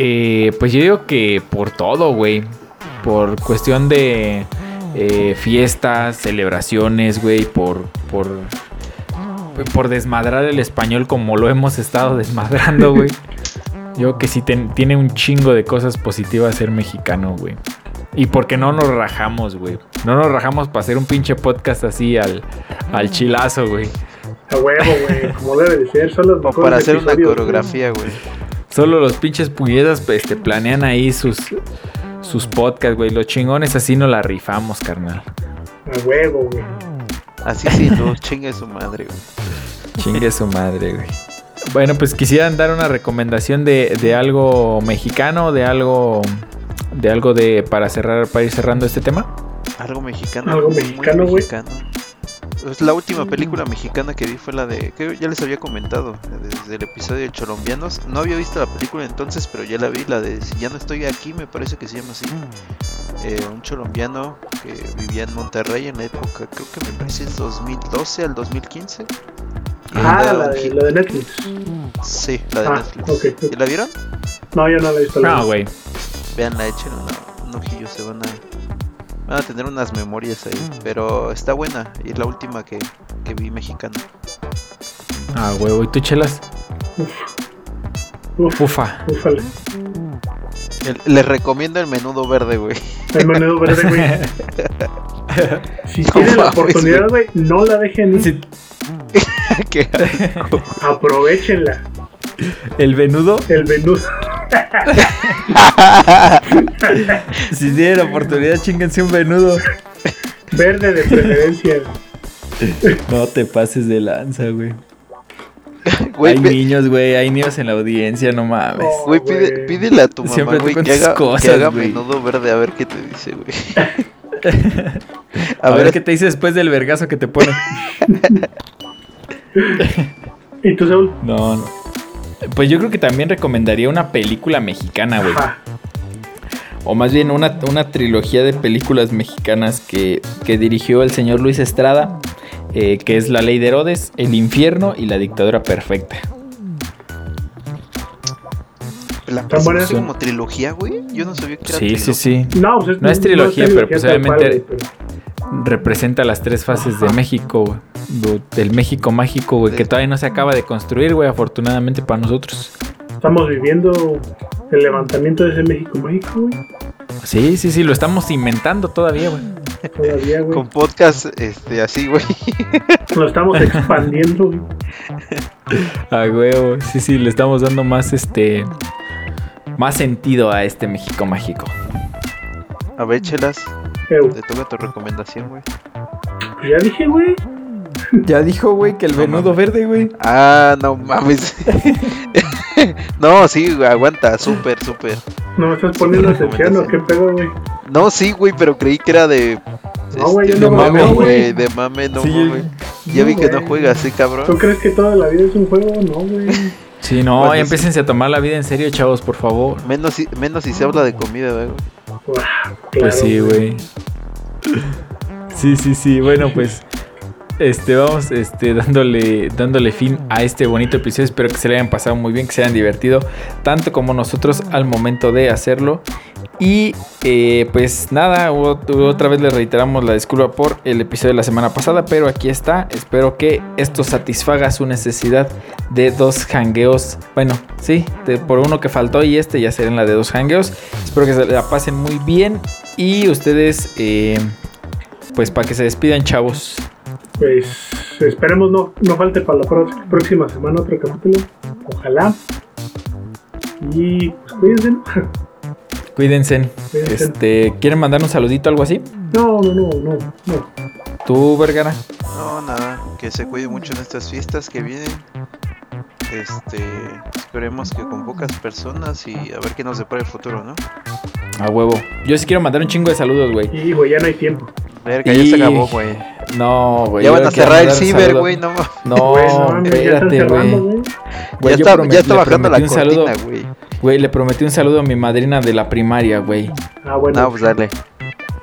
Eh, pues yo digo que por todo, güey. Por cuestión de eh, fiestas, celebraciones, güey. Por, por, por desmadrar el español como lo hemos estado desmadrando, güey. Yo creo que sí ten- tiene un chingo de cosas positivas ser mexicano, güey. Y porque no nos rajamos, güey. No nos rajamos para hacer un pinche podcast así al, al chilazo, güey. A huevo, güey, como debe de ser. Son los O mejores para hacer una coreografía, güey. Solo los pinches puñetas este, planean ahí sus, sus podcasts, güey. Los chingones así no la rifamos, carnal. A huevo, güey. Así sí, no, chingue su madre, güey. Chingue su madre, güey. Bueno, pues quisieran dar una recomendación de, de algo mexicano, de algo de algo de para cerrar, para ir cerrando este tema. Algo mexicano. Algo mexicano, güey. mexicano. Pues la última película mexicana que vi fue la de. que ya les había comentado. Desde el episodio de Cholombianos. No había visto la película entonces, pero ya la vi. La de Si ya no estoy aquí, me parece que se llama así. Eh, un colombiano que vivía en Monterrey en la época, creo que me parece es 2012 al 2015. Y Ah, la de, la de Netflix. Sí, la de Ah, Netflix. ok. ¿Y la vieron? No, yo no la he visto. la No, güey. Veanla, echen un ojillo, se van a, van a tener unas memorias ahí. Pero está buena y es la última que, que vi mexicana. Ah, huevo. ¿Y tú, chelas? Uf, Ufa. ufale. Les recomiendo el menudo verde, güey. El menudo verde, güey. Si No tienen la oportunidad, güey, no la dejen ir. Sí. Aprovechenla. el venudo, El menudo. si tienen la oportunidad, chinguense un venudo. Verde de preferencia. No te pases de lanza, güey. Güey, hay pe- niños, güey. Hay niños en la audiencia, no mames. Oh, güey, pide- pídele a tu mamá, Siempre güey, que haga, cosas, que haga güey. menudo verde a ver qué te dice, güey. A, ver, qué te dice después del vergazo que te pone. ¿Y tú, Saúl? No, no. Pues yo creo que también recomendaría una película mexicana, güey. Ajá. O más bien una, una trilogía de películas mexicanas que, que dirigió el señor Luis Estrada, eh, que es La Ley de Herodes, El Infierno y La Dictadura Perfecta. La presentaste como trilogía, güey. Yo no sabía que era Sí, sí, trilogía. sí. No, pues No es trilogía, pero pues tal obviamente- güey, pero- Representa las tres fases de México, güey. Do- Del México mágico, güey, que todavía no se acaba de construir, güey, afortunadamente para nosotros. Estamos viviendo el levantamiento de ese México México, güey. Sí, sí, sí, lo estamos inventando todavía, güey. Todavía, güey. Con podcast este, así, güey. Lo estamos expandiendo, güey. A huevo, sí, sí, le estamos dando más, este, más sentido a este México mágico. A ver, chelas. Te toca tu recomendación, güey. pues ya dije, güey. Ya dijo, güey, que el No venudo mames. verde, güey. Ah, no mames. no, sí, güey, aguanta. Súper, súper. No me estás poniendo atención o qué pedo, güey. No, sí, güey, pero creí que era de. No, güey, este, yo no de mame, mame, güey. De mame, no Sí, mames. Ya vi que no güey. juegas, ¿sí, ¿Tú cabrón? crees que toda la vida es un juego? No, güey. Sí, no, ya sí. empiecense a tomar la vida en serio, chavos, por favor. Menos si, menos si se habla de comida, güey. Uah, Pues sí, güey. Sí, sí, sí. Bueno, pues este vamos este dándole dándole fin a este bonito episodio. Espero que se le hayan pasado muy bien, que se hayan divertido tanto como nosotros al momento de hacerlo. Y eh, pues nada, ot- otra vez le reiteramos la disculpa por el episodio de la semana pasada, pero aquí está. Espero que esto satisfaga su necesidad de dos hangueos. Bueno, sí, por uno que faltó y este ya será en la de dos hangueos. Espero que se la pasen muy bien y ustedes, eh, pues para que se despidan, chavos. Pues esperemos no, no falte para la próxima semana otro capítulo. Ojalá. Y pues cuídense. Cuídense. Cuídense. Este, ¿quieren mandar un saludito, algo así? No, no, no, no, no. Tú, Vergara. No, nada. Que se cuide mucho en estas fiestas que vienen. Este. Esperemos que con pocas personas y a ver qué nos depara el futuro, ¿no? A huevo. Yo sí quiero mandar un chingo de saludos, güey. Y güey, ya no hay tiempo. Verga, ya Y- se acabó, güey. No, güey. Ya van a cerrar el ciber, güey, no. No, ya espérate, güey. ya está, ya está le bajando la prometí un saludo. cortina, güey. Güey, le prometí un saludo a mi madrina de la primaria, güey. Ah, bueno. No, pues dale.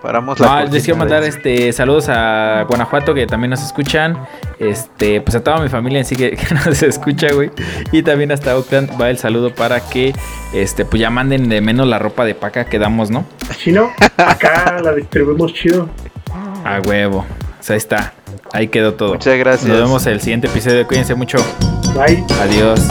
Paramos la No, les quiero mandar este saludos a Guanajuato que también nos escuchan. Este, pues a toda mi familia en sí que, que nos escucha, güey. Y también hasta Oakland va el saludo para que este, pues ya manden de menos la ropa de paca que damos, ¿no? Si no, acá la distribuimos chido. A huevo. O sea, ahí está. Ahí quedó todo. Muchas gracias. Nos vemos en el siguiente episodio. Cuídense mucho. Bye. Adiós.